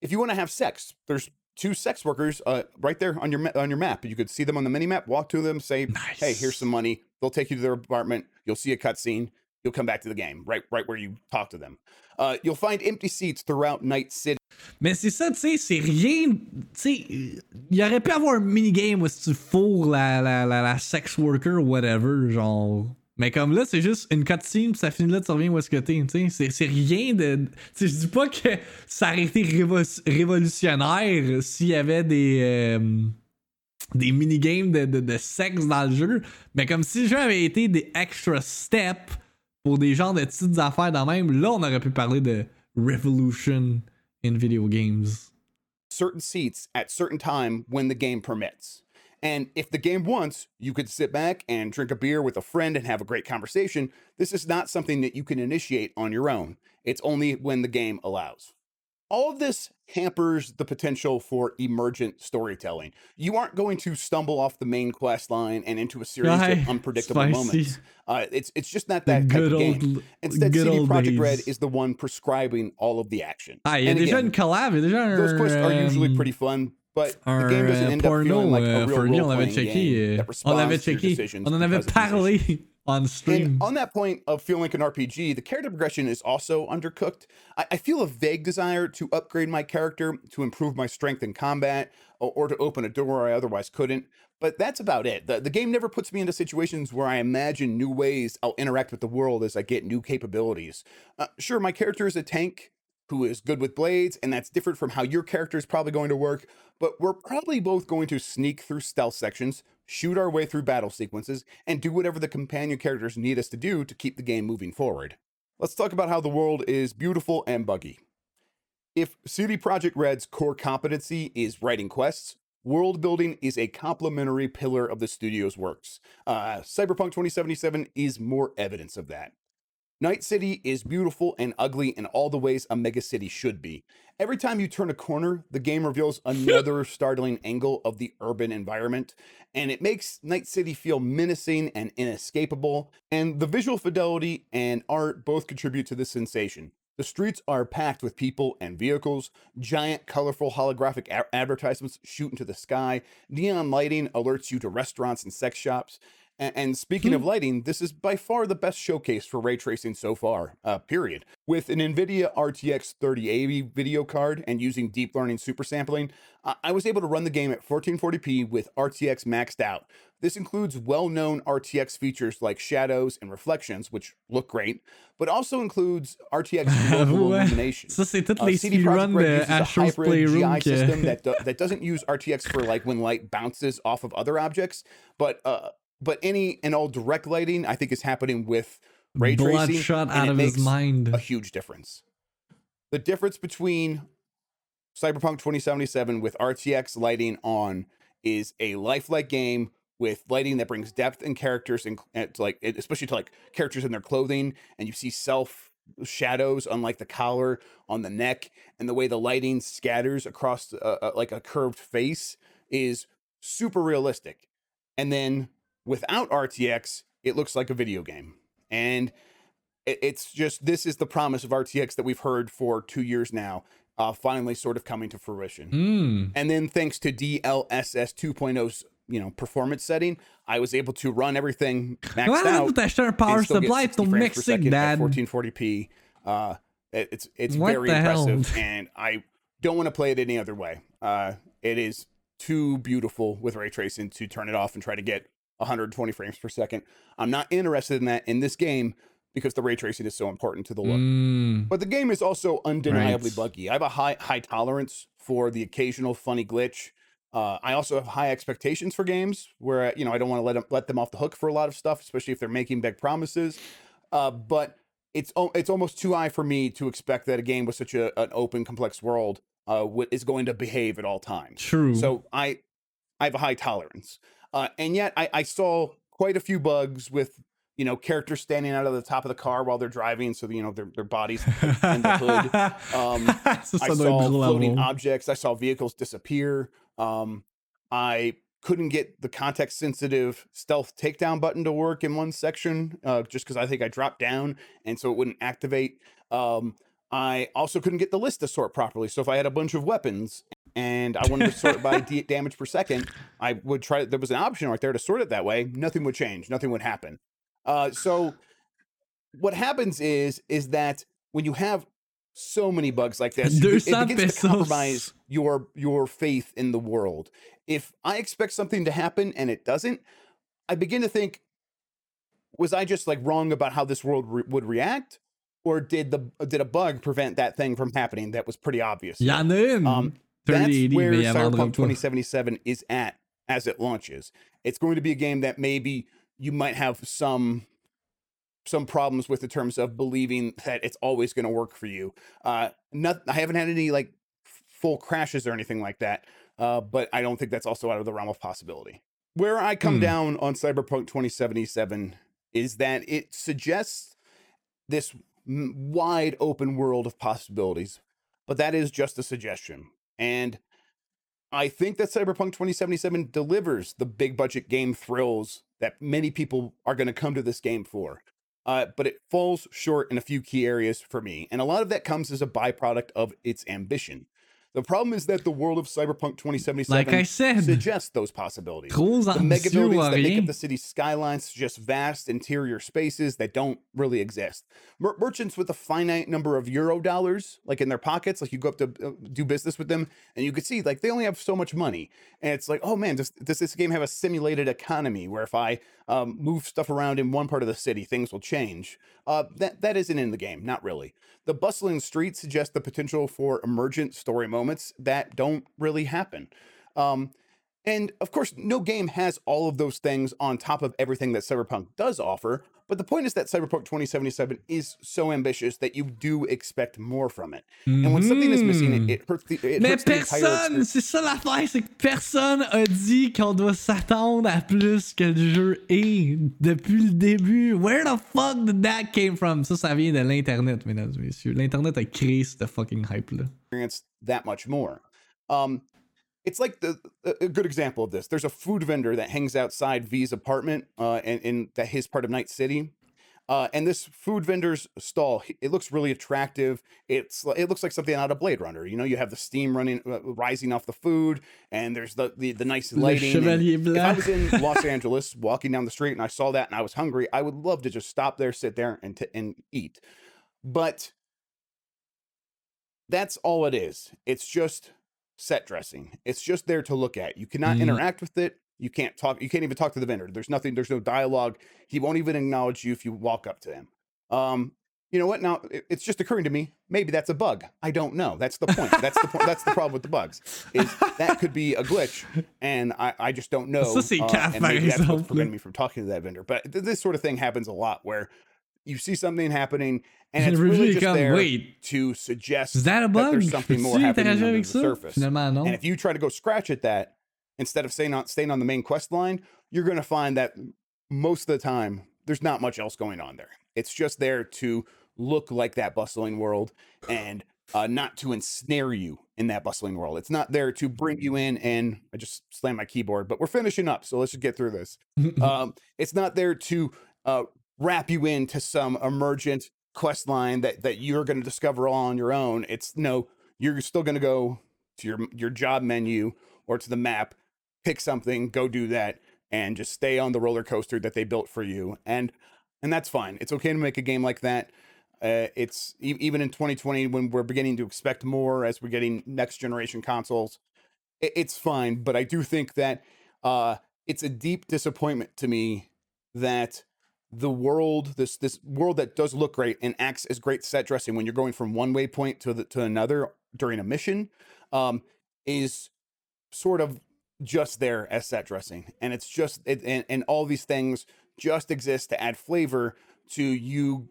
If you want to have sex, there's two sex workers uh, right there on your ma- on your map. You could see them on the mini map. Walk to them, say, "Hey, here's some money." They'll take you to their apartment. You'll see a cutscene. You'll come back to the game, right, right where you talk to them. You'll find empty seats throughout Night City. Mais c'est ça, tu sais, c'est rien. Tu sais, il aurait pu avoir un minigame où tu fourres la, la, la, sex worker ou whatever, genre. Mais comme là, c'est juste une cutscene, puis ça finit là, tu reviens où est-ce que t'es, tu. C'est- C'est rien de. Tu je dis pas que ça aurait été révo- révolutionnaire s'il y avait des. euh, des minigames de, de, de sexe dans le jeu, mais comme si le jeu avait été des extra steps pour des genres de petites affaires dans même, là on aurait pu parler de revolution in video games. certain seats at certain time when the game permits. And if the game wants, you could sit back and drink a beer with a friend and have a great conversation. This is not something that you can initiate on your own. It's only when the game allows. All of this hampers the potential for emergent storytelling. You aren't going to stumble off the main quest line and into a series Aye, of unpredictable spicy. moments. Uh, it's it's just not that type good of old, game. Instead, good CD old Projekt Red is the one prescribing all of the action. Ah, il y a And again, une collab, il y a those quests are usually euh, pretty fun, but the game doesn't euh, end up feeling like a euh, real for me, on l'avait role-playing checké. game euh, that on responds to your checké. decisions On en avait because of musicians. parlé on stream. And on that point of feeling like an RPG, the character progression is also undercooked. I, I feel a vague desire to upgrade my character, to improve my strength in combat, or, or to open a door I otherwise couldn't. But that's about it. The, the game never puts me into situations where I imagine new ways I'll interact with the world as I get new capabilities. Uh, sure, my character is a tank who is good with blades, and that's different from how your character is probably going to work. But we're probably both going to sneak through stealth sections, shoot our way through battle sequences, and do whatever the companion characters need us to do to keep the game moving forward. Let's talk about how the world is beautiful and buggy. If CD Projekt Red's core competency is writing quests, world building is a complementary pillar of the studio's works. Uh, Cyberpunk 2077 is more evidence of that. Night City is beautiful and ugly in all the ways a megacity should be. Every time you turn a corner, the game reveals another startling angle of the urban environment, and it makes Night City feel menacing and inescapable. And the visual fidelity and art both contribute to this sensation. The streets are packed with people and vehicles. Giant, colorful holographic a- advertisements shoot into the sky. Neon lighting alerts you to restaurants and sex shops. And, speaking of lighting, this is by far the best showcase for ray tracing so far, uh, period. With an NVIDIA RTX 3080 video card and using deep learning super sampling, I-, I was able to run the game at 1440p with RTX maxed out. This includes well known RTX features like shadows and reflections, which look great, but also includes RTX global illumination. Ça, c'est toutes Uh, les CD Projekt Red uses a hybrid Playroom GI system that do- that doesn't use RTX for like when light bounces off of other objects, but uh, but any and all direct lighting I think is happening with ray tracing, shot out of his mind. a huge difference. The difference between Cyberpunk 2077 with RTX lighting on is a lifelike game with lighting that brings depth and characters and and to like especially to like characters in their clothing and you see self shadows unlike the collar on the neck and the way the lighting scatters across uh, uh, like a curved face is super realistic and then without RTX it looks like a video game and it's just this is the promise of RTX that we've heard for 2 years now uh finally sort of coming to fruition Hmm. and then thanks to DLSS 2.0's you know performance setting, I was able to run everything maxed Voilà, out. vous t'acheter power supply 60 ton frames per Mexique, second at dad. 1440p. Uh, it's it's What very the hell? impressive, and I don't want to play it any other way. Uh, it is too beautiful with ray tracing to turn it off and try to get 120 frames per second. I'm not interested in that in this game because the ray tracing is so important to the look. Hmm. But the game is also undeniably Right. buggy. I have a high high tolerance for the occasional funny glitch. Uh, I also have high expectations for games where you know I don't want to let them let them off the hook for a lot of stuff, especially if they're making big promises. Uh, but it's it's almost too high for me to expect that a game with such a, an open, complex world uh, wi- is going to behave at all times. True. So I I have a high tolerance. Uh, and yet I, I saw quite a few bugs with you know characters standing out of the top of the car while they're driving, so you know their their bodies in the hood. Um, I saw être drôle à floating voir. objects. I saw vehicles disappear. Um, I couldn't get the context sensitive stealth takedown button to work in one section uh, just because I think I dropped down and so it wouldn't activate. Um, I also couldn't get the list to sort properly. So if I had a bunch of weapons and I wanted to sort it by d- damage per second, I would try. There was an option right there to sort it that way. Nothing would change. Nothing would happen. Uh, so what happens is is that when you have so many bugs like this, it 200 begins to compromise your your faith in the world. If I expect something to happen and it doesn't, I begin to think, was I just like wrong about how this world re- would react, or did the did a bug prevent that thing from happening that was pretty obvious? Il y en a une. Um, 3080, that's where mais il y en vendra Cyberpunk 2077 is at as it launches. It's going to be a game that maybe you might have some some problems with in terms of believing that it's always going to work for you. Uh, not, I haven't had any like full crashes or anything like that, uh, but I don't think that's also out of the realm of possibility. Where I come Hmm. down on Cyberpunk 2077 is that it suggests this m- wide open world of possibilities, but that is just a suggestion. And I think that Cyberpunk 2077 delivers the big budget game thrills that many people are going to come to this game for. Uh, but it falls short in a few key areas for me. And a lot of that comes as a byproduct of its ambition. The problem is that the world of Cyberpunk 2077 Like I said, suggests those possibilities. The mega buildings that make up the city's skylines suggest vast interior spaces that don't really exist. Mer- merchants with a finite number of euro dollars, like in their pockets, like you go up to uh, do business with them, and you could see like they only have so much money, and it's like, oh man, does, does this game have a simulated economy where if I um, move stuff around in one part of the city, things will change? Uh, that that isn't in the game, not really. The bustling streets suggest the potential for emergent story moments that don't really happen. Um, and of course, no game has all of those things on top of everything that Cyberpunk does offer. But the point is that Cyberpunk 2077 is so ambitious that you do expect more from it. And when something is missing, it, it hurts the it Mais hurts personne, c'est ça l'affaire, c'est que personne a dit qu'on doit s'attendre à plus que le jeu est depuis le début. Where the fuck did that came from? Ça, ça vient de l'Internet, mesdames et messieurs. L'Internet a créé cette fucking hype-là. experience that much more. Um, it's like the a good example of this. There's a food vendor that hangs outside V's apartment uh, in, in that his part of Night City. Uh, and this food vendor's stall, it looks really attractive. It's it looks like something out of Blade Runner. You know, you have the steam running, uh, rising off the food, and there's the the, the nice lighting. if I was in Los Angeles walking down the street and I saw that and I was hungry, I would love to just stop there, sit there, and t- and eat. But that's all it is. It's just set dressing. It's just there to look at. You cannot Mhm. interact with it. You can't talk. You can't even talk to the vendor. There's nothing. There's no dialogue. He won't even acknowledge you if you walk up to him. Um, you know what? Now it's just occurring to me. Maybe that's a bug. I don't know. That's the point. That's the point. That's the problem with the bugs. Is that could be a glitch, and I, I just don't know. Uh, and maybe that's what's preventing me from talking to that vendor. But th- this sort of thing happens a lot where you see something happening, and it's really just there wait, to suggest is that a bug? there's something more happening under the surface. Finalement. And if you try to go scratch at that instead of staying on staying on the main quest line, you're going to find that most of the time there's not much else going on there. It's just there to look like that bustling world and uh, not to ensnare you in that bustling world. It's not there to bring you in and I just slammed my keyboard, but we're finishing up, so let's just get through this. Um, it's not there to uh, wrap you into some emergent quest line that that you're going to discover all on your own. It's no, you're still going to go to your your job menu or to the map, pick something, go do that, and just stay on the roller coaster that they built for you. And and that's fine. It's okay to make a game like that. Uh, it's e- even in 2020 when we're beginning to expect more as we're getting next generation consoles. i- It's fine, but I do think that uh, it's a deep disappointment to me that the world, this this world that does look great and acts as great set dressing when you're going from one waypoint to the, to another during a mission, um, is sort of just there as set dressing, and it's just it, and and all these things just exist to add flavor to you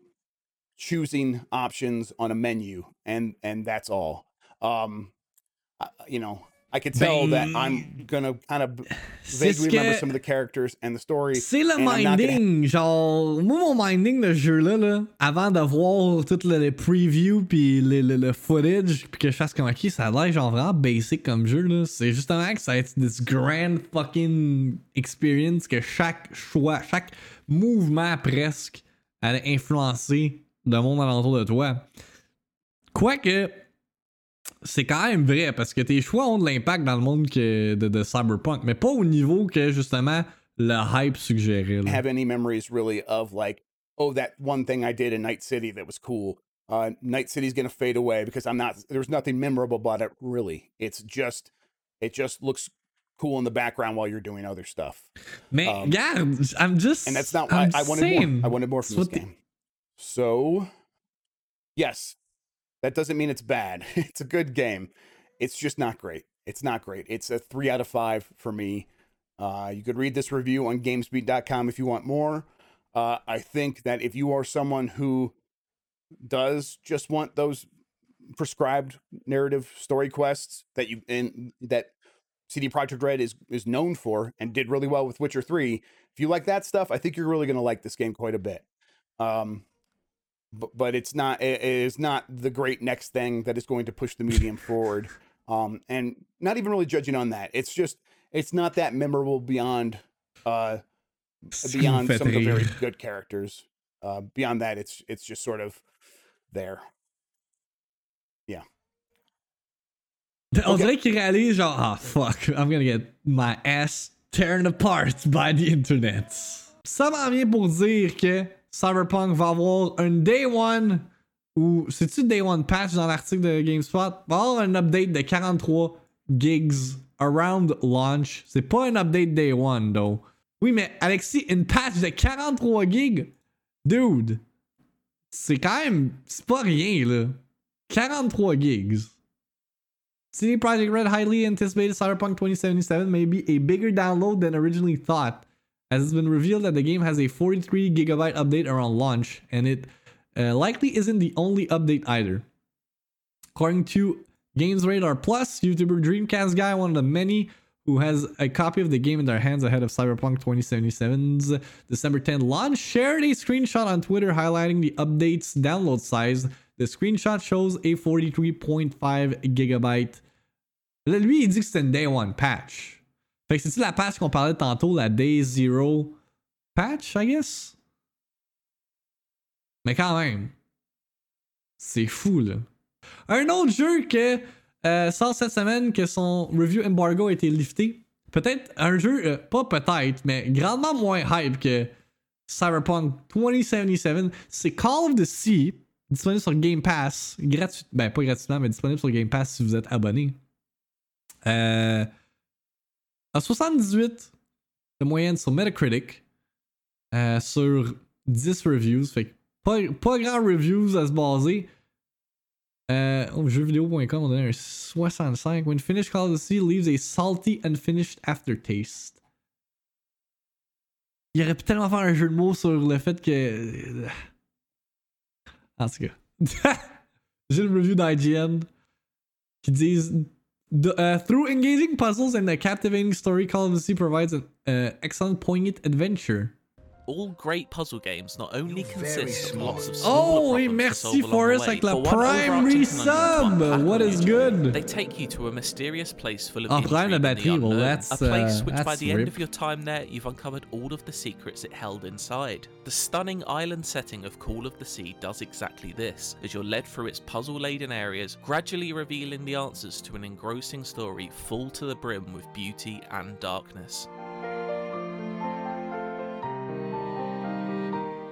choosing options on a menu, and and that's all. Um, you know, I could tell that I'm gonna kind of vaguely remember some of the characters and the story. C'est le gonna- minding, genre, moi mon minding de jeu-là, là, avant de voir tout le, le preview puis le footage, puis que je fasse comme ok, ça a l'air genre vraiment basic comme jeu, là. C'est justement que ça va être this grand fucking experience que chaque choix, chaque mouvement presque allait influencer le monde alentour de toi. Quoique, c'est quand même vrai parce que tes choix ont de l'impact dans le monde que de, de Cyberpunk, mais pas au niveau que justement le hype suggérait. là. have any memories really of like, oh, that one thing I did in Night City that was cool. Uh, Night City's gonna fade away because I'm not. There's nothing memorable about it really. It's just, it just looks cool in the background while you're doing other stuff. Mais Um, regarde, I'm just. and that's not why I wanted saying. more. I wanted more from this the- game. So, yes, that doesn't mean it's bad. it's a good game. It's just not great. It's not great. It's a three out of five for me. Uh, you could read this review on GamesBeat.com if you want more. Uh, I think that if you are someone who does just want those prescribed narrative story quests that you and that CD Projekt Red is is known for and did really well with Witcher 3. If you like that stuff, I think you're really going to like this game quite a bit. Um but, but it's not it is not the great next thing that is going to push the medium forward. Um and not even really judging on that. It's just it's not that memorable beyond uh Ce qui me beyond some of the very good characters. Uh beyond that it's it's just sort of there. Yeah. Okay. qu'il réalise genre, ah fuck, I'm gonna get my ass torn apart by the internet. Ça m'en vient pour dire que Cyberpunk va avoir un day one ou c'est-tu day one patch dans l'article de GameSpot? Va avoir un update de 43 gigs around launch. C'est pas un update day one though. Oui, mais Alexis, une patch de 43 gigs? Dude, c'est quand même. Pas rien là. 43 gigs. CD Projekt Red highly anticipated Cyberpunk 2077 may be a bigger download than originally thought, as it's been revealed that the game has a 43 gigabyte update around launch, and it uh, likely isn't the only update either. According to Games Radar Plus, YouTuber Dreamcast Guy, one of the many who has a copy of the game in their hands ahead of Cyberpunk 2077's December 10 launch, shared a screenshot on Twitter highlighting the update's download size. The screenshot shows a 43.5 gigabyte. Lui, il dit que une Day One patch. Fait que c'est-tu la patch qu'on parlait tantôt, la Day Zero patch, I guess? Mais quand même, c'est fou, là. Un autre jeu que euh, sort cette semaine, que son review embargo a été lifté. Peut-être un jeu, euh, pas peut-être, mais grandement moins hype que Cyberpunk 2077. C'est Call of the Sea, disponible sur Game Pass, gratuit, ben pas gratuitement, mais disponible sur Game Pass si vous êtes abonné. Euh, à 78 de moyenne sur Metacritic, euh, sur 10 reviews, fait pas, pas grand reviews à se baser. Euh, jeuxvideo.com, on donne un 65. When finished, Call of the Sea leaves a salty, unfinished aftertaste. Il aurait pu tellement faire un jeu de mots sur le fait que. En tout cas. J'ai le review d'IGN qui disent The, uh, through engaging puzzles and a captivating story, Call of Sea provides an uh, excellent, poignant adventure. All great puzzle games not only consist of lots of Oh, smaller et problems to merci solve along the Forrest way, avec la but one Prime overarching resub. conundrum to What unpack is with. good? They take you to a mysterious place full of Oh, Prime intrigue de and the batterie, well, that's, a place uh, which by that's the end of your time there, you've uncovered all of the secrets it held inside. The stunning island setting of Call of the Sea does exactly this, as you're led through its puzzle-laden areas, gradually revealing the answers to an engrossing story full to the brim with beauty and darkness.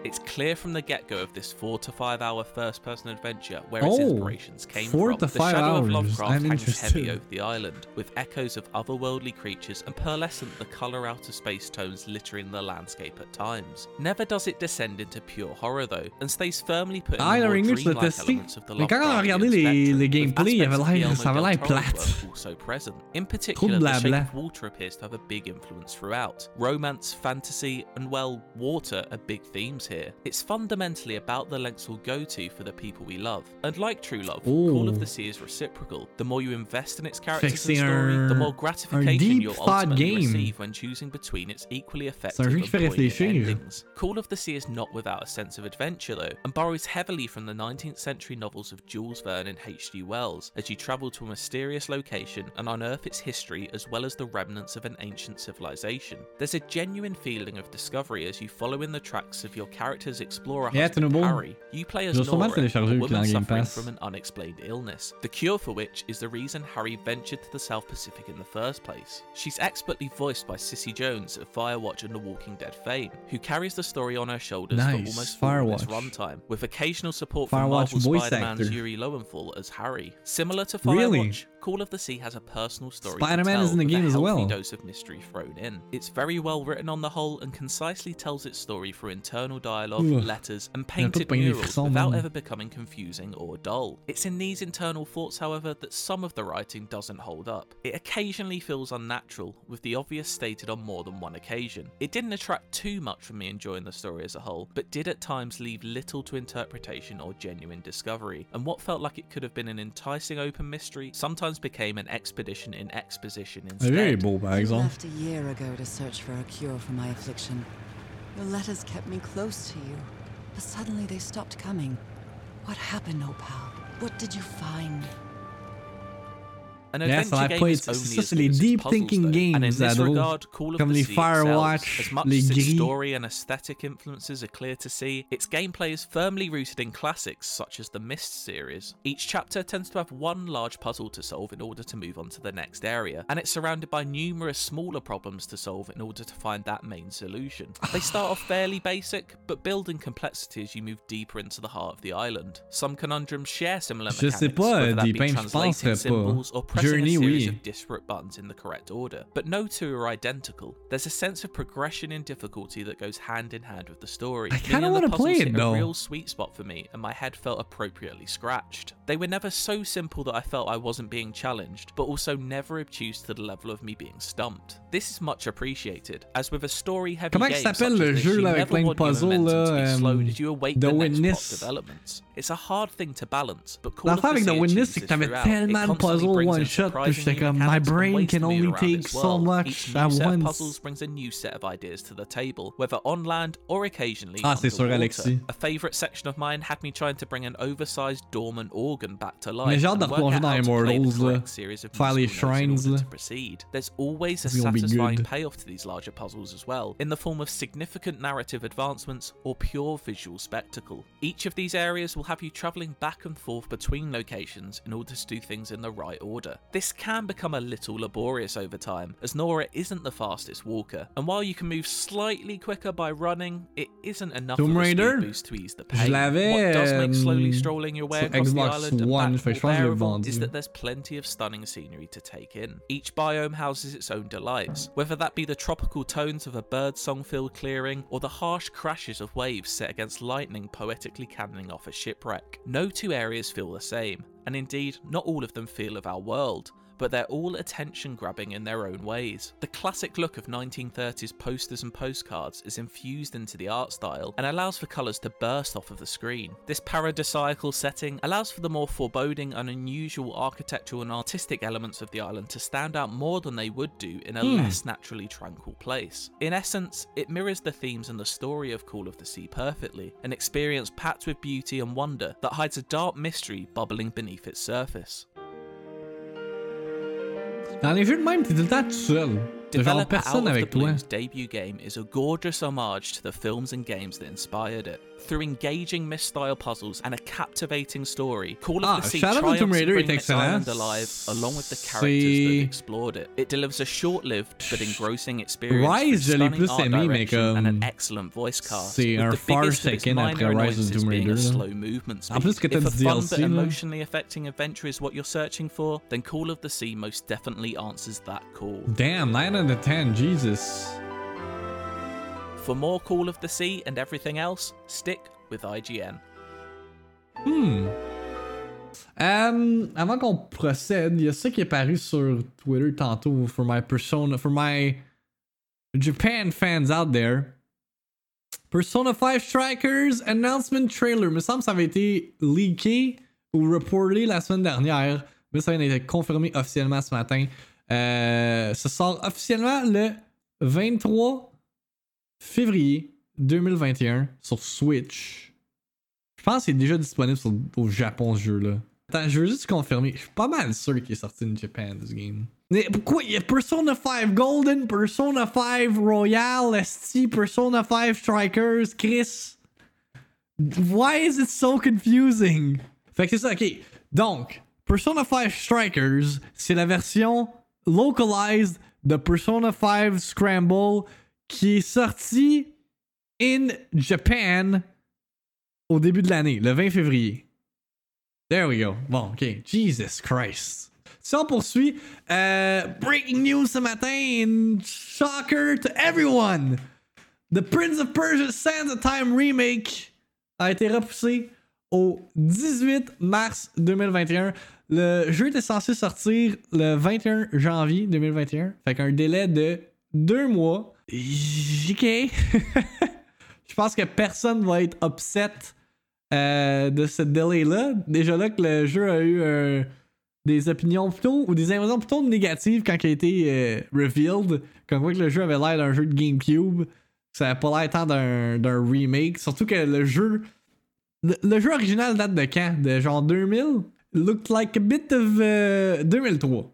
It's clear from the get-go of this four to five hour first-person adventure where its Oh, inspirations came four from. to the five shadow hours. of Lovecraft I'm hangs heavy over the island, with echoes of otherworldly creatures and pearlescent the colour out of space tones littering the landscape at times. Never does it descend into pure horror though, and stays firmly put in Ah, the more l'ai dreamlike elements of the Mais quand on a regardé les- les gameplays, il avait l'air- ça avait l'air plate. also present. In particular, the shape of water appears to have a big influence throughout. Romance, fantasy, and well, water are big themes here. Here. It's fundamentally about the lengths we'll go to for the people we love. And like True Love, Call of the Sea is reciprocal. The more you invest in its characters Fixing and story, our- the more gratification you'll ultimately game. receive when choosing between its equally effective and poignant endings. Call of the Sea is not without a sense of adventure though, and borrows heavily from the 19th century novels of Jules Verne and H.G. Wells as you travel to a mysterious location and unearth its history as well as the remnants of an ancient civilization. There's a genuine feeling of discovery as you follow in the tracks of your character's explorer Yeah, husband Tenable. Harry. You play as Je vais sûrement Nora, a woman suffering from an unexplained illness, the cure for which is the reason Harry ventured to the South Pacific in the first place. She's expertly voiced by Cissy Jones of Firewatch and The Walking Dead fame, who carries the story on her shoulders Nice, for almost of its runtime, with occasional support from Firewatch Marvel voice Spider-Man's actor. Yuri Lowenthal as Harry. Similar to Really? Call of the Sea has a personal story to Spider-Man is in the game as well. dose of mystery thrown in. It's very well written on the whole and concisely tells its story through internal dialogue, Ugh. letters, and painted murals without ever becoming confusing or dull. It's in these internal thoughts, however, that some of the writing doesn't hold up. It occasionally feels unnatural, with the obvious stated on more than one occasion. It didn't attract too much from me enjoying the story as a whole, but did at times leave little to interpretation or genuine discovery, and what felt like it could have been an enticing open mystery sometimes became an expedition in exposition C'est very instead. beau, par You exemple. left a year ago to search for a cure for my affliction. Your letters kept me close to you, but suddenly they stopped coming. What happened, Opal? What did you find? An Yes, adventure I game played- is only as good les as its deep puzzles, thinking though, games, and in this regard, Call of the Sea. Firewatch, As much as its story and aesthetic influences are clear to see, its gameplay is firmly rooted in classics such as the Myst series. Each chapter tends to have one large puzzle to solve in order to move on to the next area, and it's surrounded by numerous smaller problems to solve in order to find that main solution. They start off fairly basic, but build in complexity as you move deeper into the heart of the island. Some conundrums share similar Je mechanics, sais pas, whether that be Deep Aim, je translating symbols or pressing Journey, a series oui. of disparate buttons in the correct order, but no two are identical. There's a sense of progression in difficulty that goes hand in hand with the story. I meaning the wanna puzzles play it, though. A real sweet spot for me, and my head felt appropriately scratched. They were never so simple that I felt I wasn't being challenged, but also never obtuse to the level of me being stumped. This is much appreciated, as with a story-heavy Comment game s'appelle le jeu, là, avec never plein de want puzzles, to là, euh, slowed euh, as you await The the next Witness. plot developments. It's a hard thing to balance, but Call of L'affaire the Sea The Witness, achieves c'est que this t'avais throughout. It tellement de constantly puzzles brings in one shot, surprising new my mechanics and brain ways can to move only around take as so well. much Each at new set of once. puzzles brings a new set of ideas to the table, whether on land or occasionally Ah, c'est sûr, underwater. Alexis. A favourite section of mine had me trying to bring an oversized dormant organ back to life. Mais j'ai hâte de work replonger out dans how to play the Immortals, là. correct series of Faire les musical notes in shrines, order là. to proceed. There's always a It's be satisfying good. payoff to these larger puzzles as well, in the form of significant narrative advancements or pure visual spectacle. Each of these areas will have you travelling back and forth between locations in order to do things in the right order. This can become a little laborious over time, as Nora isn't the fastest walker, and while you can move slightly quicker by running, it isn't enough Tomb Raider? boost to ease the pain. What does make slowly euh, strolling your way across the island and back more pense que je l'ai bearable is that there's plenty of stunning scenery to take in. Each biome houses its own delights, whether that be the tropical tones of a bird song filled clearing or the harsh crashes of waves set against lightning poetically cannoning off a shipwreck. No two areas feel the same, and indeed, not all of them feel of our world. But they're all attention grabbing in their own ways. The classic look of 1930s posters and postcards is infused into the art style and allows for colours to burst off of the screen. This paradisiacal setting allows for the more foreboding and unusual architectural and artistic elements of the island to stand out more than they would do in a Hmm. less naturally tranquil place. In essence, it mirrors the themes and the story of Call of the Sea perfectly, an experience packed with beauty and wonder that hides a dark mystery bubbling beneath its surface. Dans les jeux de même, t'es tout le temps tout seul. Genre Developer Out personne of avec the toi. Blue's debut game is a gorgeous homage to the films and games that inspired it. Through engaging Myst-style puzzles and a captivating story, Call of Ah, the Sea Shadow triumphs Tomb Raider est bringing its island alive, along with the characters that explored it. It delivers a short-lived but engrossing experience Rise, with stunning plus art direction and an excellent voice cast. c'est un the far biggest of second minor après Rise of Tomb Raider, slow movement En plus speed. que If a fun DLC, but emotionally affecting adventure is what you're searching for, then Call of the Sea most definitely answers that call. Damn, 9 out of 10, Jesus. For more Call of the Sea and everything else, stick with IGN. Hmm. Euh, avant qu'on procède, il y a ça qui est paru sur Twitter tantôt for my persona, for my Japan fans out there. Persona 5 Strikers announcement trailer. Me semble que ça avait été leaké ou reporté la semaine dernière, mais ça vient d'être confirmé officiellement ce matin. Euh, ça sort officiellement le 23 février 2021 sur Switch. Je pense qu'il est déjà disponible au Japon ce jeu-là. Attends, je veux juste confirmer. Je suis pas mal sûr qu'il est sorti in Japan, this game. Mais pourquoi il y a Persona 5 Golden, Persona 5 Royal, ST, Persona 5 Strikers, Chris? Why is it so confusing? Fait que c'est ça, ok. Donc, Persona 5 Strikers, c'est la version localized de Persona 5 Scramble qui est sortie in Japan au début de l'année, le 20 février. There we go. Bon, ok. Jesus Christ. Si on poursuit, euh, breaking news ce matin, shocker to everyone. The Prince of Persia Sands of Time remake a été repoussé au 18 mars 2021. Le jeu était censé sortir le 21 janvier 2021. Fait qu'un délai de deux mois. Ok. Je pense que personne va être upset euh, de ce délai-là. Déjà là que le jeu a eu euh, des opinions plutôt, ou des impressions plutôt négatives quand il a été euh, revealed. Comme quoi que le jeu avait l'air d'un jeu de GameCube. Ça n'a pas l'air tant d'un remake. Surtout que le jeu. Le, le jeu original date de quand? De genre 2000 Looked like a bit of. euh, 2003.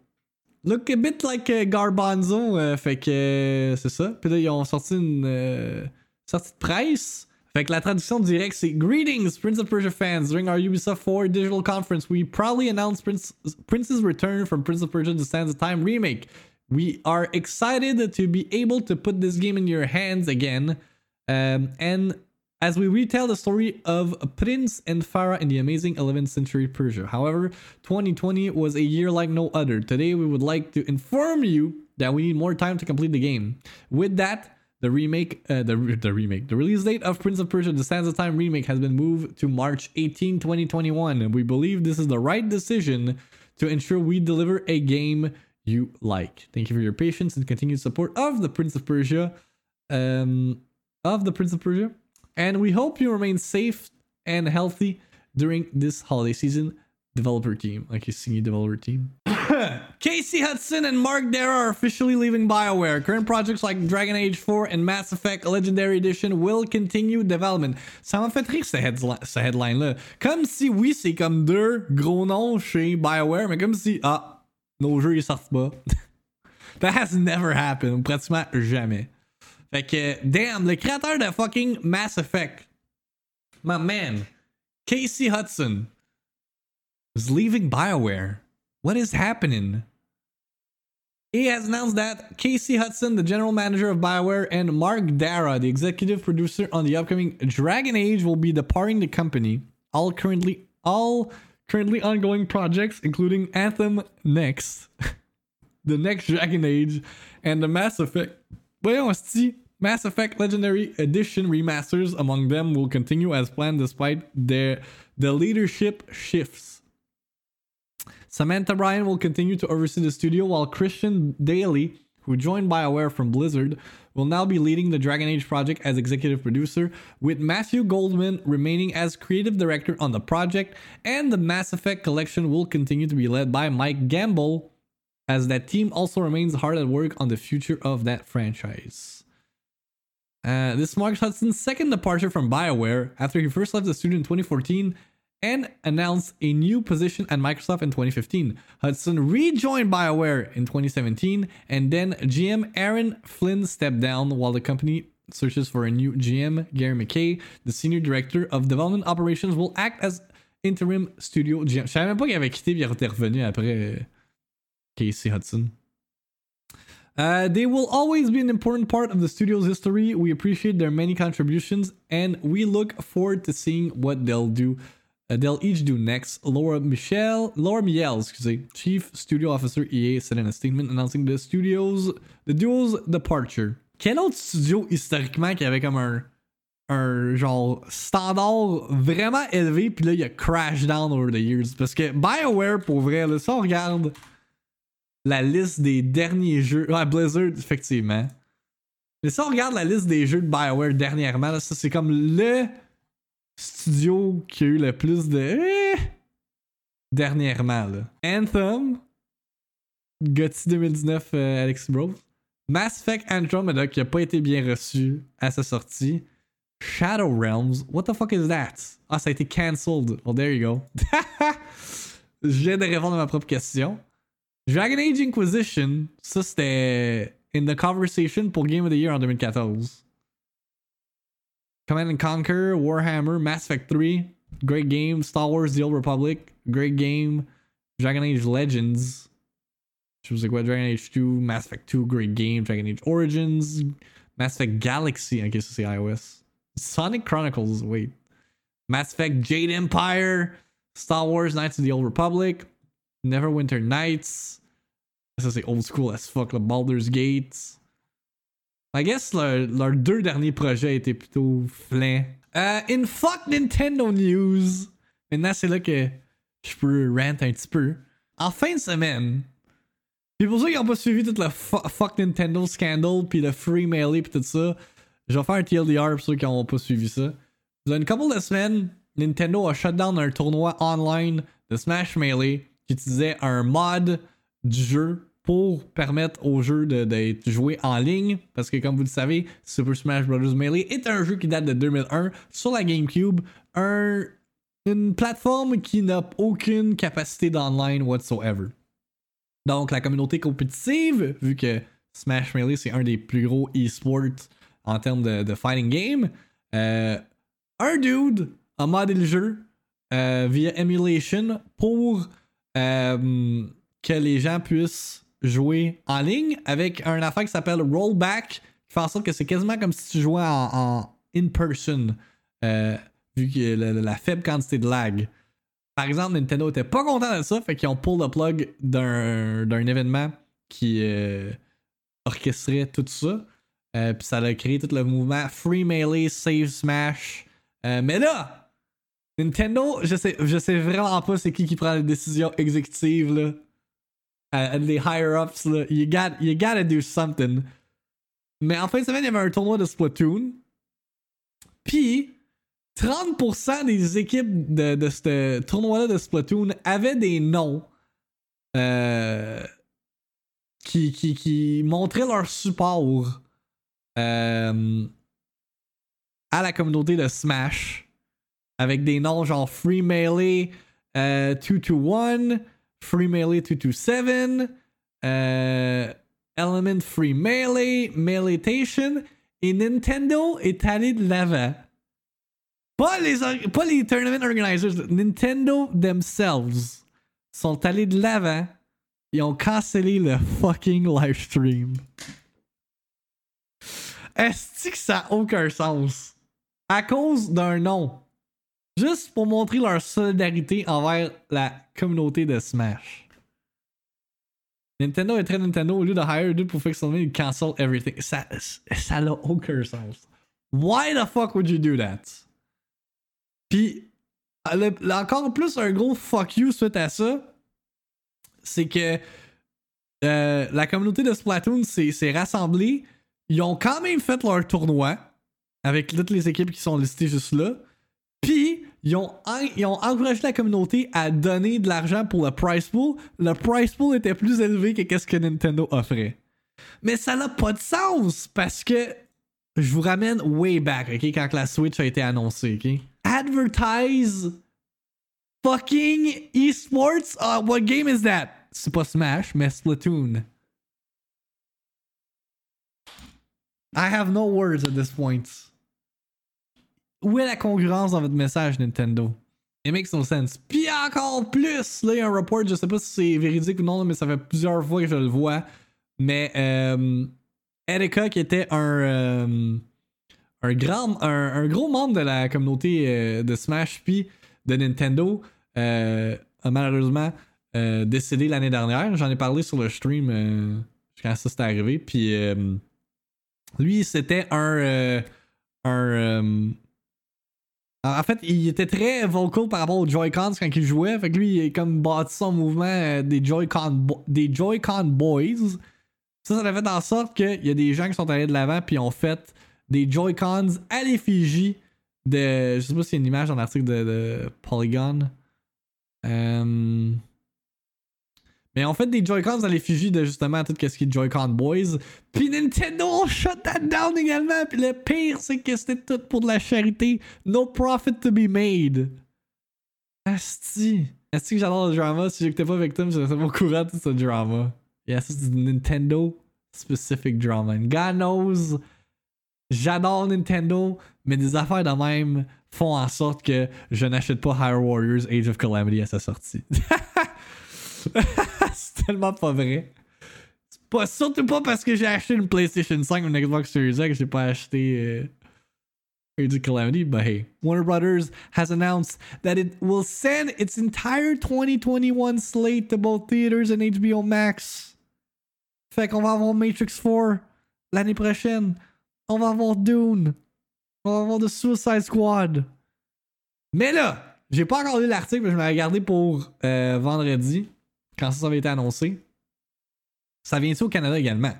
Look a bit like uh, Garbanzo. euh, fait que euh, c'est ça. Puis là, ils ont sorti une euh, sortie de presse. Fait que la traduction directe, c'est Greetings, Prince of Persia fans. During our Ubisoft Forward digital conference, we proudly announced Prince, Prince's return from Prince of Persia The Sands of Time remake. We are excited to be able to put this game in your hands again. Um, and as we retell the story of Prince and Farah in the amazing 11th century Persia. However, 2020 was a year like no other. Today, we would like to inform you that we need more time to complete the game. With that, the remake, uh, the, the remake, the release date of Prince of Persia: The Sands of Time remake has been moved to March 18, 2021, and we believe this is the right decision to ensure we deliver a game you like. Thank you for your patience and continued support of the Prince of Persia, um, of the Prince of Persia, and we hope you remain safe and healthy during this holiday season. Developer team, like you see, developer team. Casey Hudson and Mark Darrah are officially leaving BioWare. Current projects like Dragon Age 4 and Mass Effect Legendary Edition will continue development. Ça m'a fait rire ce, headli- ce headline-là. Comme si, oui, c'est comme deux gros noms chez BioWare, mais comme si, ah, nos jeux ils sortent pas. That has never happened, pratiquement jamais. Fait que, eh, damn, le créateur de fucking Mass Effect, my man, Casey Hudson, is leaving BioWare. What is happening? He has announced that Casey Hudson, the general manager of BioWare, and Mark Darrah, the executive producer on the upcoming Dragon Age, will be departing the company. All currently all currently ongoing projects, including Anthem Next, the next Dragon Age, and the Mass Effect. Voyons, Mass Effect Legendary Edition remasters among them will continue as planned despite their the leadership shifts. Samantha Ryan will continue to oversee the studio, while Christian Dailey, who joined BioWare from Blizzard, will now be leading the Dragon Age project as executive producer, with Matthew Goldman remaining as creative director on the project, and the Mass Effect collection will continue to be led by Mike Gamble, as that team also remains hard at work on the future of that franchise. Uh, this marks Hudson's second departure from BioWare after he first left the studio in 2014 and announced a new position at Microsoft in 2015. Hudson rejoined BioWare in 2017, and then GM Aaron Flynn stepped down while the company searches for a new GM. Gary McKay, the senior director of development operations, will act as interim studio GM. Je savais même pas qu'il avait quitté et revenu après euh, Casey Hudson. Uh, they will always be an important part of the studio's history. We appreciate their many contributions, and we look forward to seeing what they'll do. uh, they'll each do next. Laura Michelle, Laura Miel, excusez, Chief Studio Officer EA, said in a statement announcing the studio's the duo's departure. Quel autre studio historiquement qui avait comme un un genre standard vraiment élevé, puis là il a crash down over the years parce que BioWare pour vrai là, si on regarde la liste des derniers jeux. Ouais, Blizzard, effectivement. Mais si on regarde la liste des jeux de BioWare dernièrement, là, ça c'est comme le studio qui a eu le plus de. eh, Dernièrement, là. Anthem, GOTY 2019, euh, Alex Bros. Mass Effect Andromeda qui a pas été bien reçu à sa sortie. Shadow Realms, what the fuck is that? Ah, ça a été cancelled. Well, there you go. Je viens de à ma propre question. Dragon Age Inquisition, ça c'était in the conversation pour Game of the Year en 2014. Command and Conquer, Warhammer, Mass Effect 3, great game. Star Wars The Old Republic, great game. Dragon Age Legends. which was like what Dragon Age 2, Mass Effect 2, great game. Dragon Age Origins, Mass Effect Galaxy, I guess c'est iOS. Sonic Chronicles, wait. Mass Effect Jade Empire, Star Wars Knights of the Old Republic, Neverwinter Nights. Ça, c'est old school as fuck, le Baldur's Gate. I guess leurs deux derniers projets étaient plutôt flins. Euh, in fuck Nintendo News. Maintenant, c'est là que je peux rant un petit peu. En fin de semaine, puis pour ceux qui n'ont pas suivi tout le fu- fuck Nintendo scandal, puis le free melee, puis tout ça, je vais faire un TLDR pour ceux qui n'ont pas suivi ça. A une couple de semaines, Nintendo a shut down un tournoi online de Smash Melee qui utilisait un mod du jeu pour permettre au jeu d'être joué en ligne. Parce que, comme vous le savez, Super Smash Bros. Melee est un jeu qui date de 2001 sur la GameCube. Un, une plateforme qui n'a aucune capacité d'online whatsoever. Donc, la communauté compétitive, vu que Smash Melee c'est un des plus gros e-sports en termes de, de fighting game, euh, un dude a modé le jeu euh, via emulation pour euh, que les gens puissent jouer en ligne avec un affaire qui s'appelle Rollback, qui fait en sorte que c'est quasiment comme si tu jouais en, en in-person, euh, vu que la, la faible quantité de lag. Par exemple, Nintendo était pas content de ça, fait qu'ils ont pull le plug d'un événement qui euh, orchestrait tout ça. Puis ça a créé tout le mouvement Free Melee, Save Smash. Mais là, Nintendo, je sais, je sais vraiment pas c'est qui qui prend les décisions exécutives là. Les higher-ups là. You gotta do something. Mais en fin de semaine, il y avait un tournoi de Splatoon. Puis 30% des équipes de, de ce tournoi-là de Splatoon avaient des noms euh, qui, qui, qui montraient leur support euh, à la communauté de Smash avec des noms genre Free Melee euh, 221, Free Melee 227, euh, Element Free Melee, Meleetation et Nintendo est allé de l'avant. Pas les, pas les tournament organizers, Nintendo themselves sont allés de l'avant. Ils ont cancellé le fucking live stream. Est-ce que ça a aucun sens? À cause d'un nom. Juste pour montrer leur solidarité envers la communauté de Smash. Nintendo est très Nintendo, au lieu de hire dude pour fixer something, ils cancel everything. Ça, ça aucun sens. Why the fuck would you do that? Puis, encore plus un gros fuck you suite à ça, c'est que euh, la communauté de Splatoon s'est rassemblée. Ils ont quand même fait leur tournoi avec toutes les équipes qui sont listées juste là. Ils ont encouragé la communauté à donner de l'argent pour le price pool. Le price pool était plus élevé que ce que Nintendo offrait. Mais ça n'a pas de sens parce que je vous ramène way back, ok, quand la Switch a été annoncée, ok? Advertise fucking esports. Uh, what game is that? C'est pas Smash, mais Splatoon. I have no words at this point. Où est la concurrence dans votre message, Nintendo? It makes no sense. Puis encore plus, là, il y a un report, je sais pas si c'est véridique ou non, mais ça fait plusieurs fois que je le vois. Mais euh, Erika, qui était un, euh, un, grand, un, gros membre de la communauté euh, de Smash puis de Nintendo, euh, a malheureusement décédé l'année dernière. J'en ai parlé sur le stream quand ça s'est arrivé. Puis lui, c'était un. un en fait, il était très vocal par rapport aux Joy-Cons quand il jouait. Fait que lui, il est comme bâti son mouvement euh, des Joy-Con des Joy-Con Boys. Ça, ça a fait en sorte qu'il y a des gens qui sont allés de l'avant puis ont fait des Joy-Cons à l'effigie de. Je sais pas s'il y a une image dans l'article de, de Polygon. Euh, Mais on fait des Joy-Cons à l'effigie de justement tout ce qui est Joy-Con Boys. Puis Nintendo shut that down également. Puis le pire, c'est que c'était tout pour de la charité. No profit to be made. Asti. Asti que j'adore le drama. Si j'écoutais pas Victim, je serais pas au courant de tout ce drama. Yeah, ça c'est du Nintendo specific drama. And God knows, j'adore Nintendo, mais des affaires de même font en sorte que je n'achète pas Hyrule Warriors Age of Calamity à sa sortie. c'est tellement pas vrai. Pas, surtout pas parce que j'ai acheté une PlayStation 5 ou une Xbox Series X j'ai pas acheté euh, of Calamity. But hey, Warner Brothers has announced that it will send its entire 2021 slate to both theaters and HBO Max. Fait qu'on va avoir Matrix 4 l'année prochaine. On va avoir Dune. On va avoir The Suicide Squad. Mais là, j'ai pas encore lu l'article, mais je l'ai regardé pour euh, vendredi, quand ça avait été annoncé. Ça vient ici au Canada également?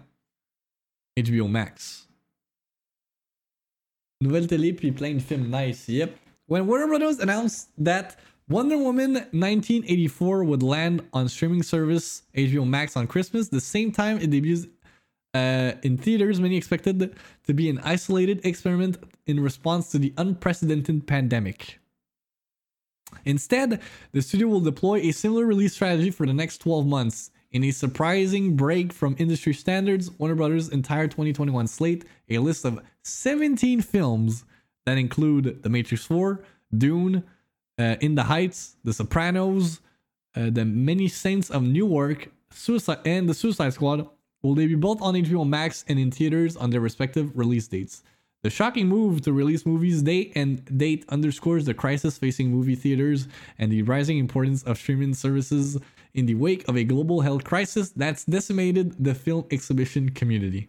HBO Max. Nouvelle télé, puis plein de films nice. Yep. When Warner Brothers announced that Wonder Woman 1984 would land on streaming service HBO Max on Christmas, the same time it debuts uh, in theaters, many expected to be an isolated experiment in response to the unprecedented pandemic. Instead, the studio will deploy a similar release strategy for the next 12 months. In a surprising break from industry standards, Warner Brothers' entire 2021 slate, a list of 17 films that include The Matrix 4, Dune, uh, In the Heights, The Sopranos, uh, The Many Saints of Newark, Suicide, and The Suicide Squad, will debut both on HBO Max and in theaters on their respective release dates. The shocking move to release movies date and date underscores the crisis facing movie theaters and the rising importance of streaming services in the wake of a global health crisis that's decimated the film exhibition community.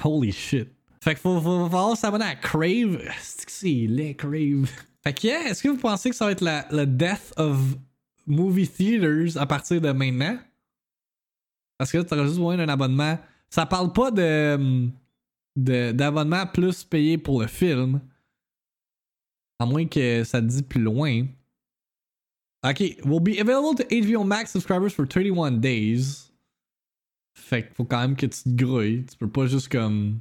Holy shit. Fait que faut, faut, falloir s'abonner à Crave. C'est laid, Crave. Fait que, yeah, est-ce que vous pensez que ça va être la, la death of movie theaters à partir de maintenant? Parce que là, juste besoin d'un abonnement. Ça parle pas de- d'abonnement plus payé pour le film. À moins que ça dit plus loin. Ok, will be available to HBO Max subscribers for 31 days. Fait qu'il faut quand même que tu te grouilles. Tu peux pas juste comme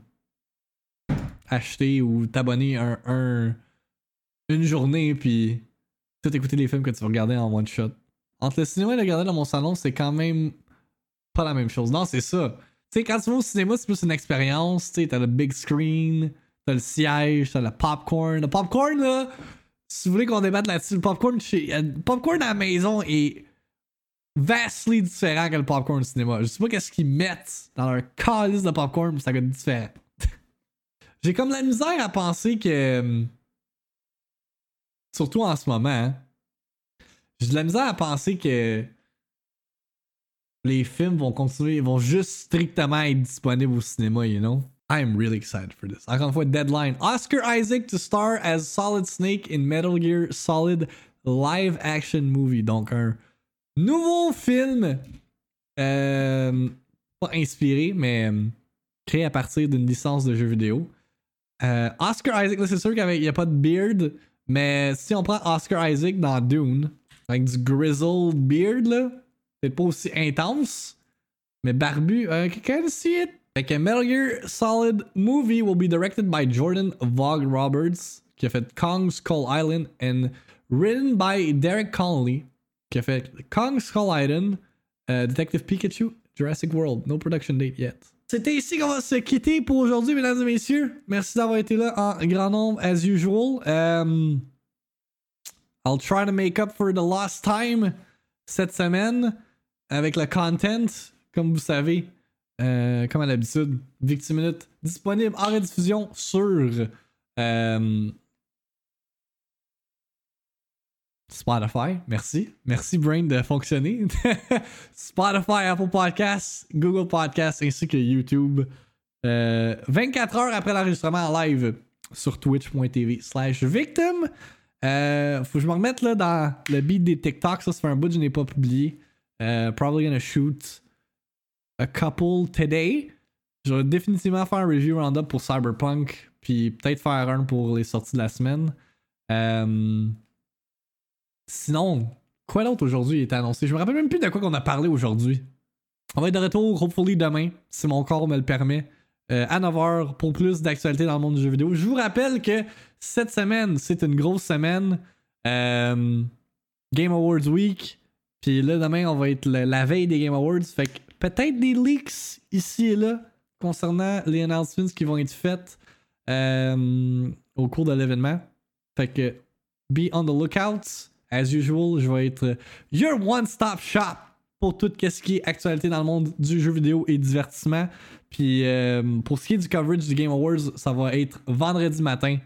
acheter ou t'abonner un, un- une journée puis tout écouter les films que tu vas regarder en one shot. Entre le cinéma et le regarder dans mon salon, c'est quand même pas la même chose. Non, c'est ça. Sais, quand tu vas au cinéma, c'est plus une expérience. Tu sais, t'as le big screen, t'as le siège, t'as le popcorn. Le popcorn, là, si vous voulez qu'on débatte là-dessus, le popcorn, euh, popcorn à la maison est vastly différent que le popcorn au cinéma. Je sais pas qu'est-ce qu'ils mettent dans leur calice de popcorn, mais ça goûte différent. J'ai comme la misère à penser que. hum, Surtout en ce moment. hein, J'ai de la misère à penser que les films vont continuer, vont juste strictement être disponibles au cinéma, you know? I'm really excited for this. Encore une fois, deadline. Oscar Isaac to star as Solid Snake in Metal Gear Solid live action movie. Donc, un nouveau film, euh, pas inspiré, mais euh, créé à partir d'une licence de jeu vidéo. Euh, Oscar Isaac, là, c'est sûr qu'il n'y a pas de beard, mais si on prend Oscar Isaac dans Dune, avec du grizzled beard, là, peut-être pas aussi intense, mais barbu, uh, can kind of see it. Fait que Metal Gear Solid Movie will be directed by Jordan Vogt Roberts, qui a fait Kong Skull Island, and written by Derek Connolly, qui a fait Kong Skull Island, uh, Detective Pikachu, Jurassic World. No production date yet. C'était ici qu'on va se quitter pour aujourd'hui, mesdames et messieurs. Merci d'avoir été là en grand nombre, as usual. Um, I'll try to make up for the lost time cette semaine avec le content, comme vous savez, euh, comme à l'habitude, Victime Minute disponible en rediffusion sur euh, Spotify. Merci. Merci Brain de fonctionner. Spotify, Apple Podcasts, Google Podcasts ainsi que YouTube. Euh, 24 heures après l'enregistrement en live sur twitch.tv slash victim. Euh, faut que je me remette là dans le beat des TikTok. Ça, fait un bout que je n'ai pas publié. Euh, probably gonna shoot a couple today. Je vais définitivement faire un review roundup pour Cyberpunk, puis peut-être faire un pour les sorties de la semaine. Euh, Sinon, quoi d'autre aujourd'hui est annoncé? Je me rappelle même plus de quoi qu'on a parlé aujourd'hui. On va être de retour, hopefully demain, si mon corps me le permet, euh, à 9h pour plus d'actualités dans le monde du jeu vidéo. Je vous rappelle que cette semaine, c'est une grosse semaine. Euh, Game Awards Week. Puis là, demain, on va être la veille des Game Awards. Fait que peut-être des leaks ici et là concernant les announcements qui vont être faits euh, au cours de l'événement. Fait que be on the lookout. As usual, je vais être your one-stop shop pour tout ce qui est actualité dans le monde du jeu vidéo et divertissement. Puis euh, pour ce qui est du coverage du Game Awards, ça va être vendredi matin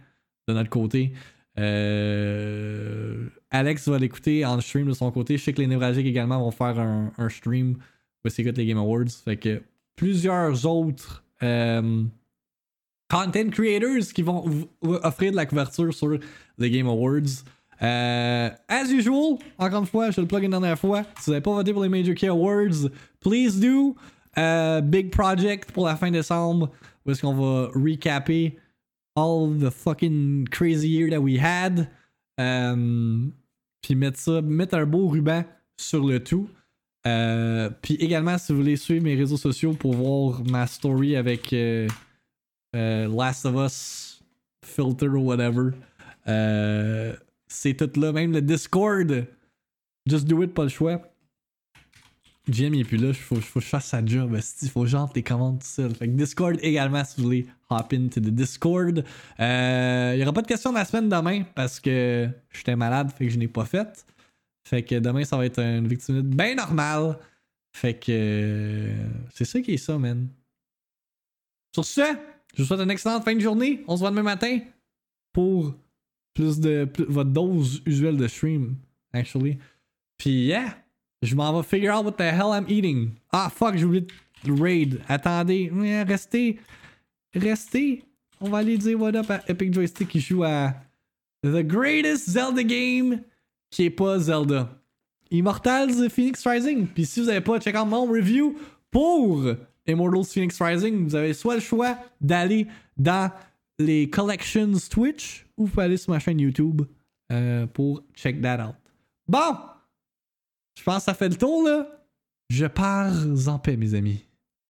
de notre côté. Euh, Alex va l'écouter en stream de son côté. Je sais que les névralgiques également vont faire un, stream où ils écoutent les Game Awards. Fait que plusieurs autres euh, content creators qui vont offrir de la couverture sur les Game Awards. Euh, as usual, encore une fois, je le plug une dernière fois. Si vous n'avez pas voté pour les Major Key Awards, please do. Euh, big project pour la fin décembre, où est-ce qu'on va recapper all the fucking crazy year that we had. Euh, puis mettre ça, mettre un beau ruban sur le tout. Euh, puis également, si vous voulez suivre mes réseaux sociaux pour voir ma story avec euh, Last of Us filter ou whatever, c'est tout là. Même le Discord, just do it, pas le choix. Jim il est plus là, faut, faut que je fasse sa job. Il faut genre tes commandes tout seul. Fait que Discord également si vous voulez hop into the Discord. Euh, Il y aura pas de questions la semaine demain parce que j'étais malade, fait que je n'ai pas fait. Fait que demain ça va être une victime bien normale. Fait que euh, c'est ça qui est ça, man. Sur ce, je vous souhaite une excellente fin de journée. On se voit demain matin pour plus de votre dose usuelle de stream, actually. Puis yeah, je m'en vais figure out what the hell I'm eating. Ah fuck, j'ai oublié de raid. Attendez, restez, restez. On va aller dire what up à Epic Joystick qui joue à The Greatest Zelda Game qui est pas Zelda. Immortals Phoenix Rising. Puis si vous avez pas check out mon review pour Immortals Phoenix Rising, vous avez soit le choix d'aller dans les collections Twitch ou vous pouvez aller sur ma chaîne YouTube euh, pour check that out. Bon, je pense que ça fait le tour là. Je pars en paix, mes amis.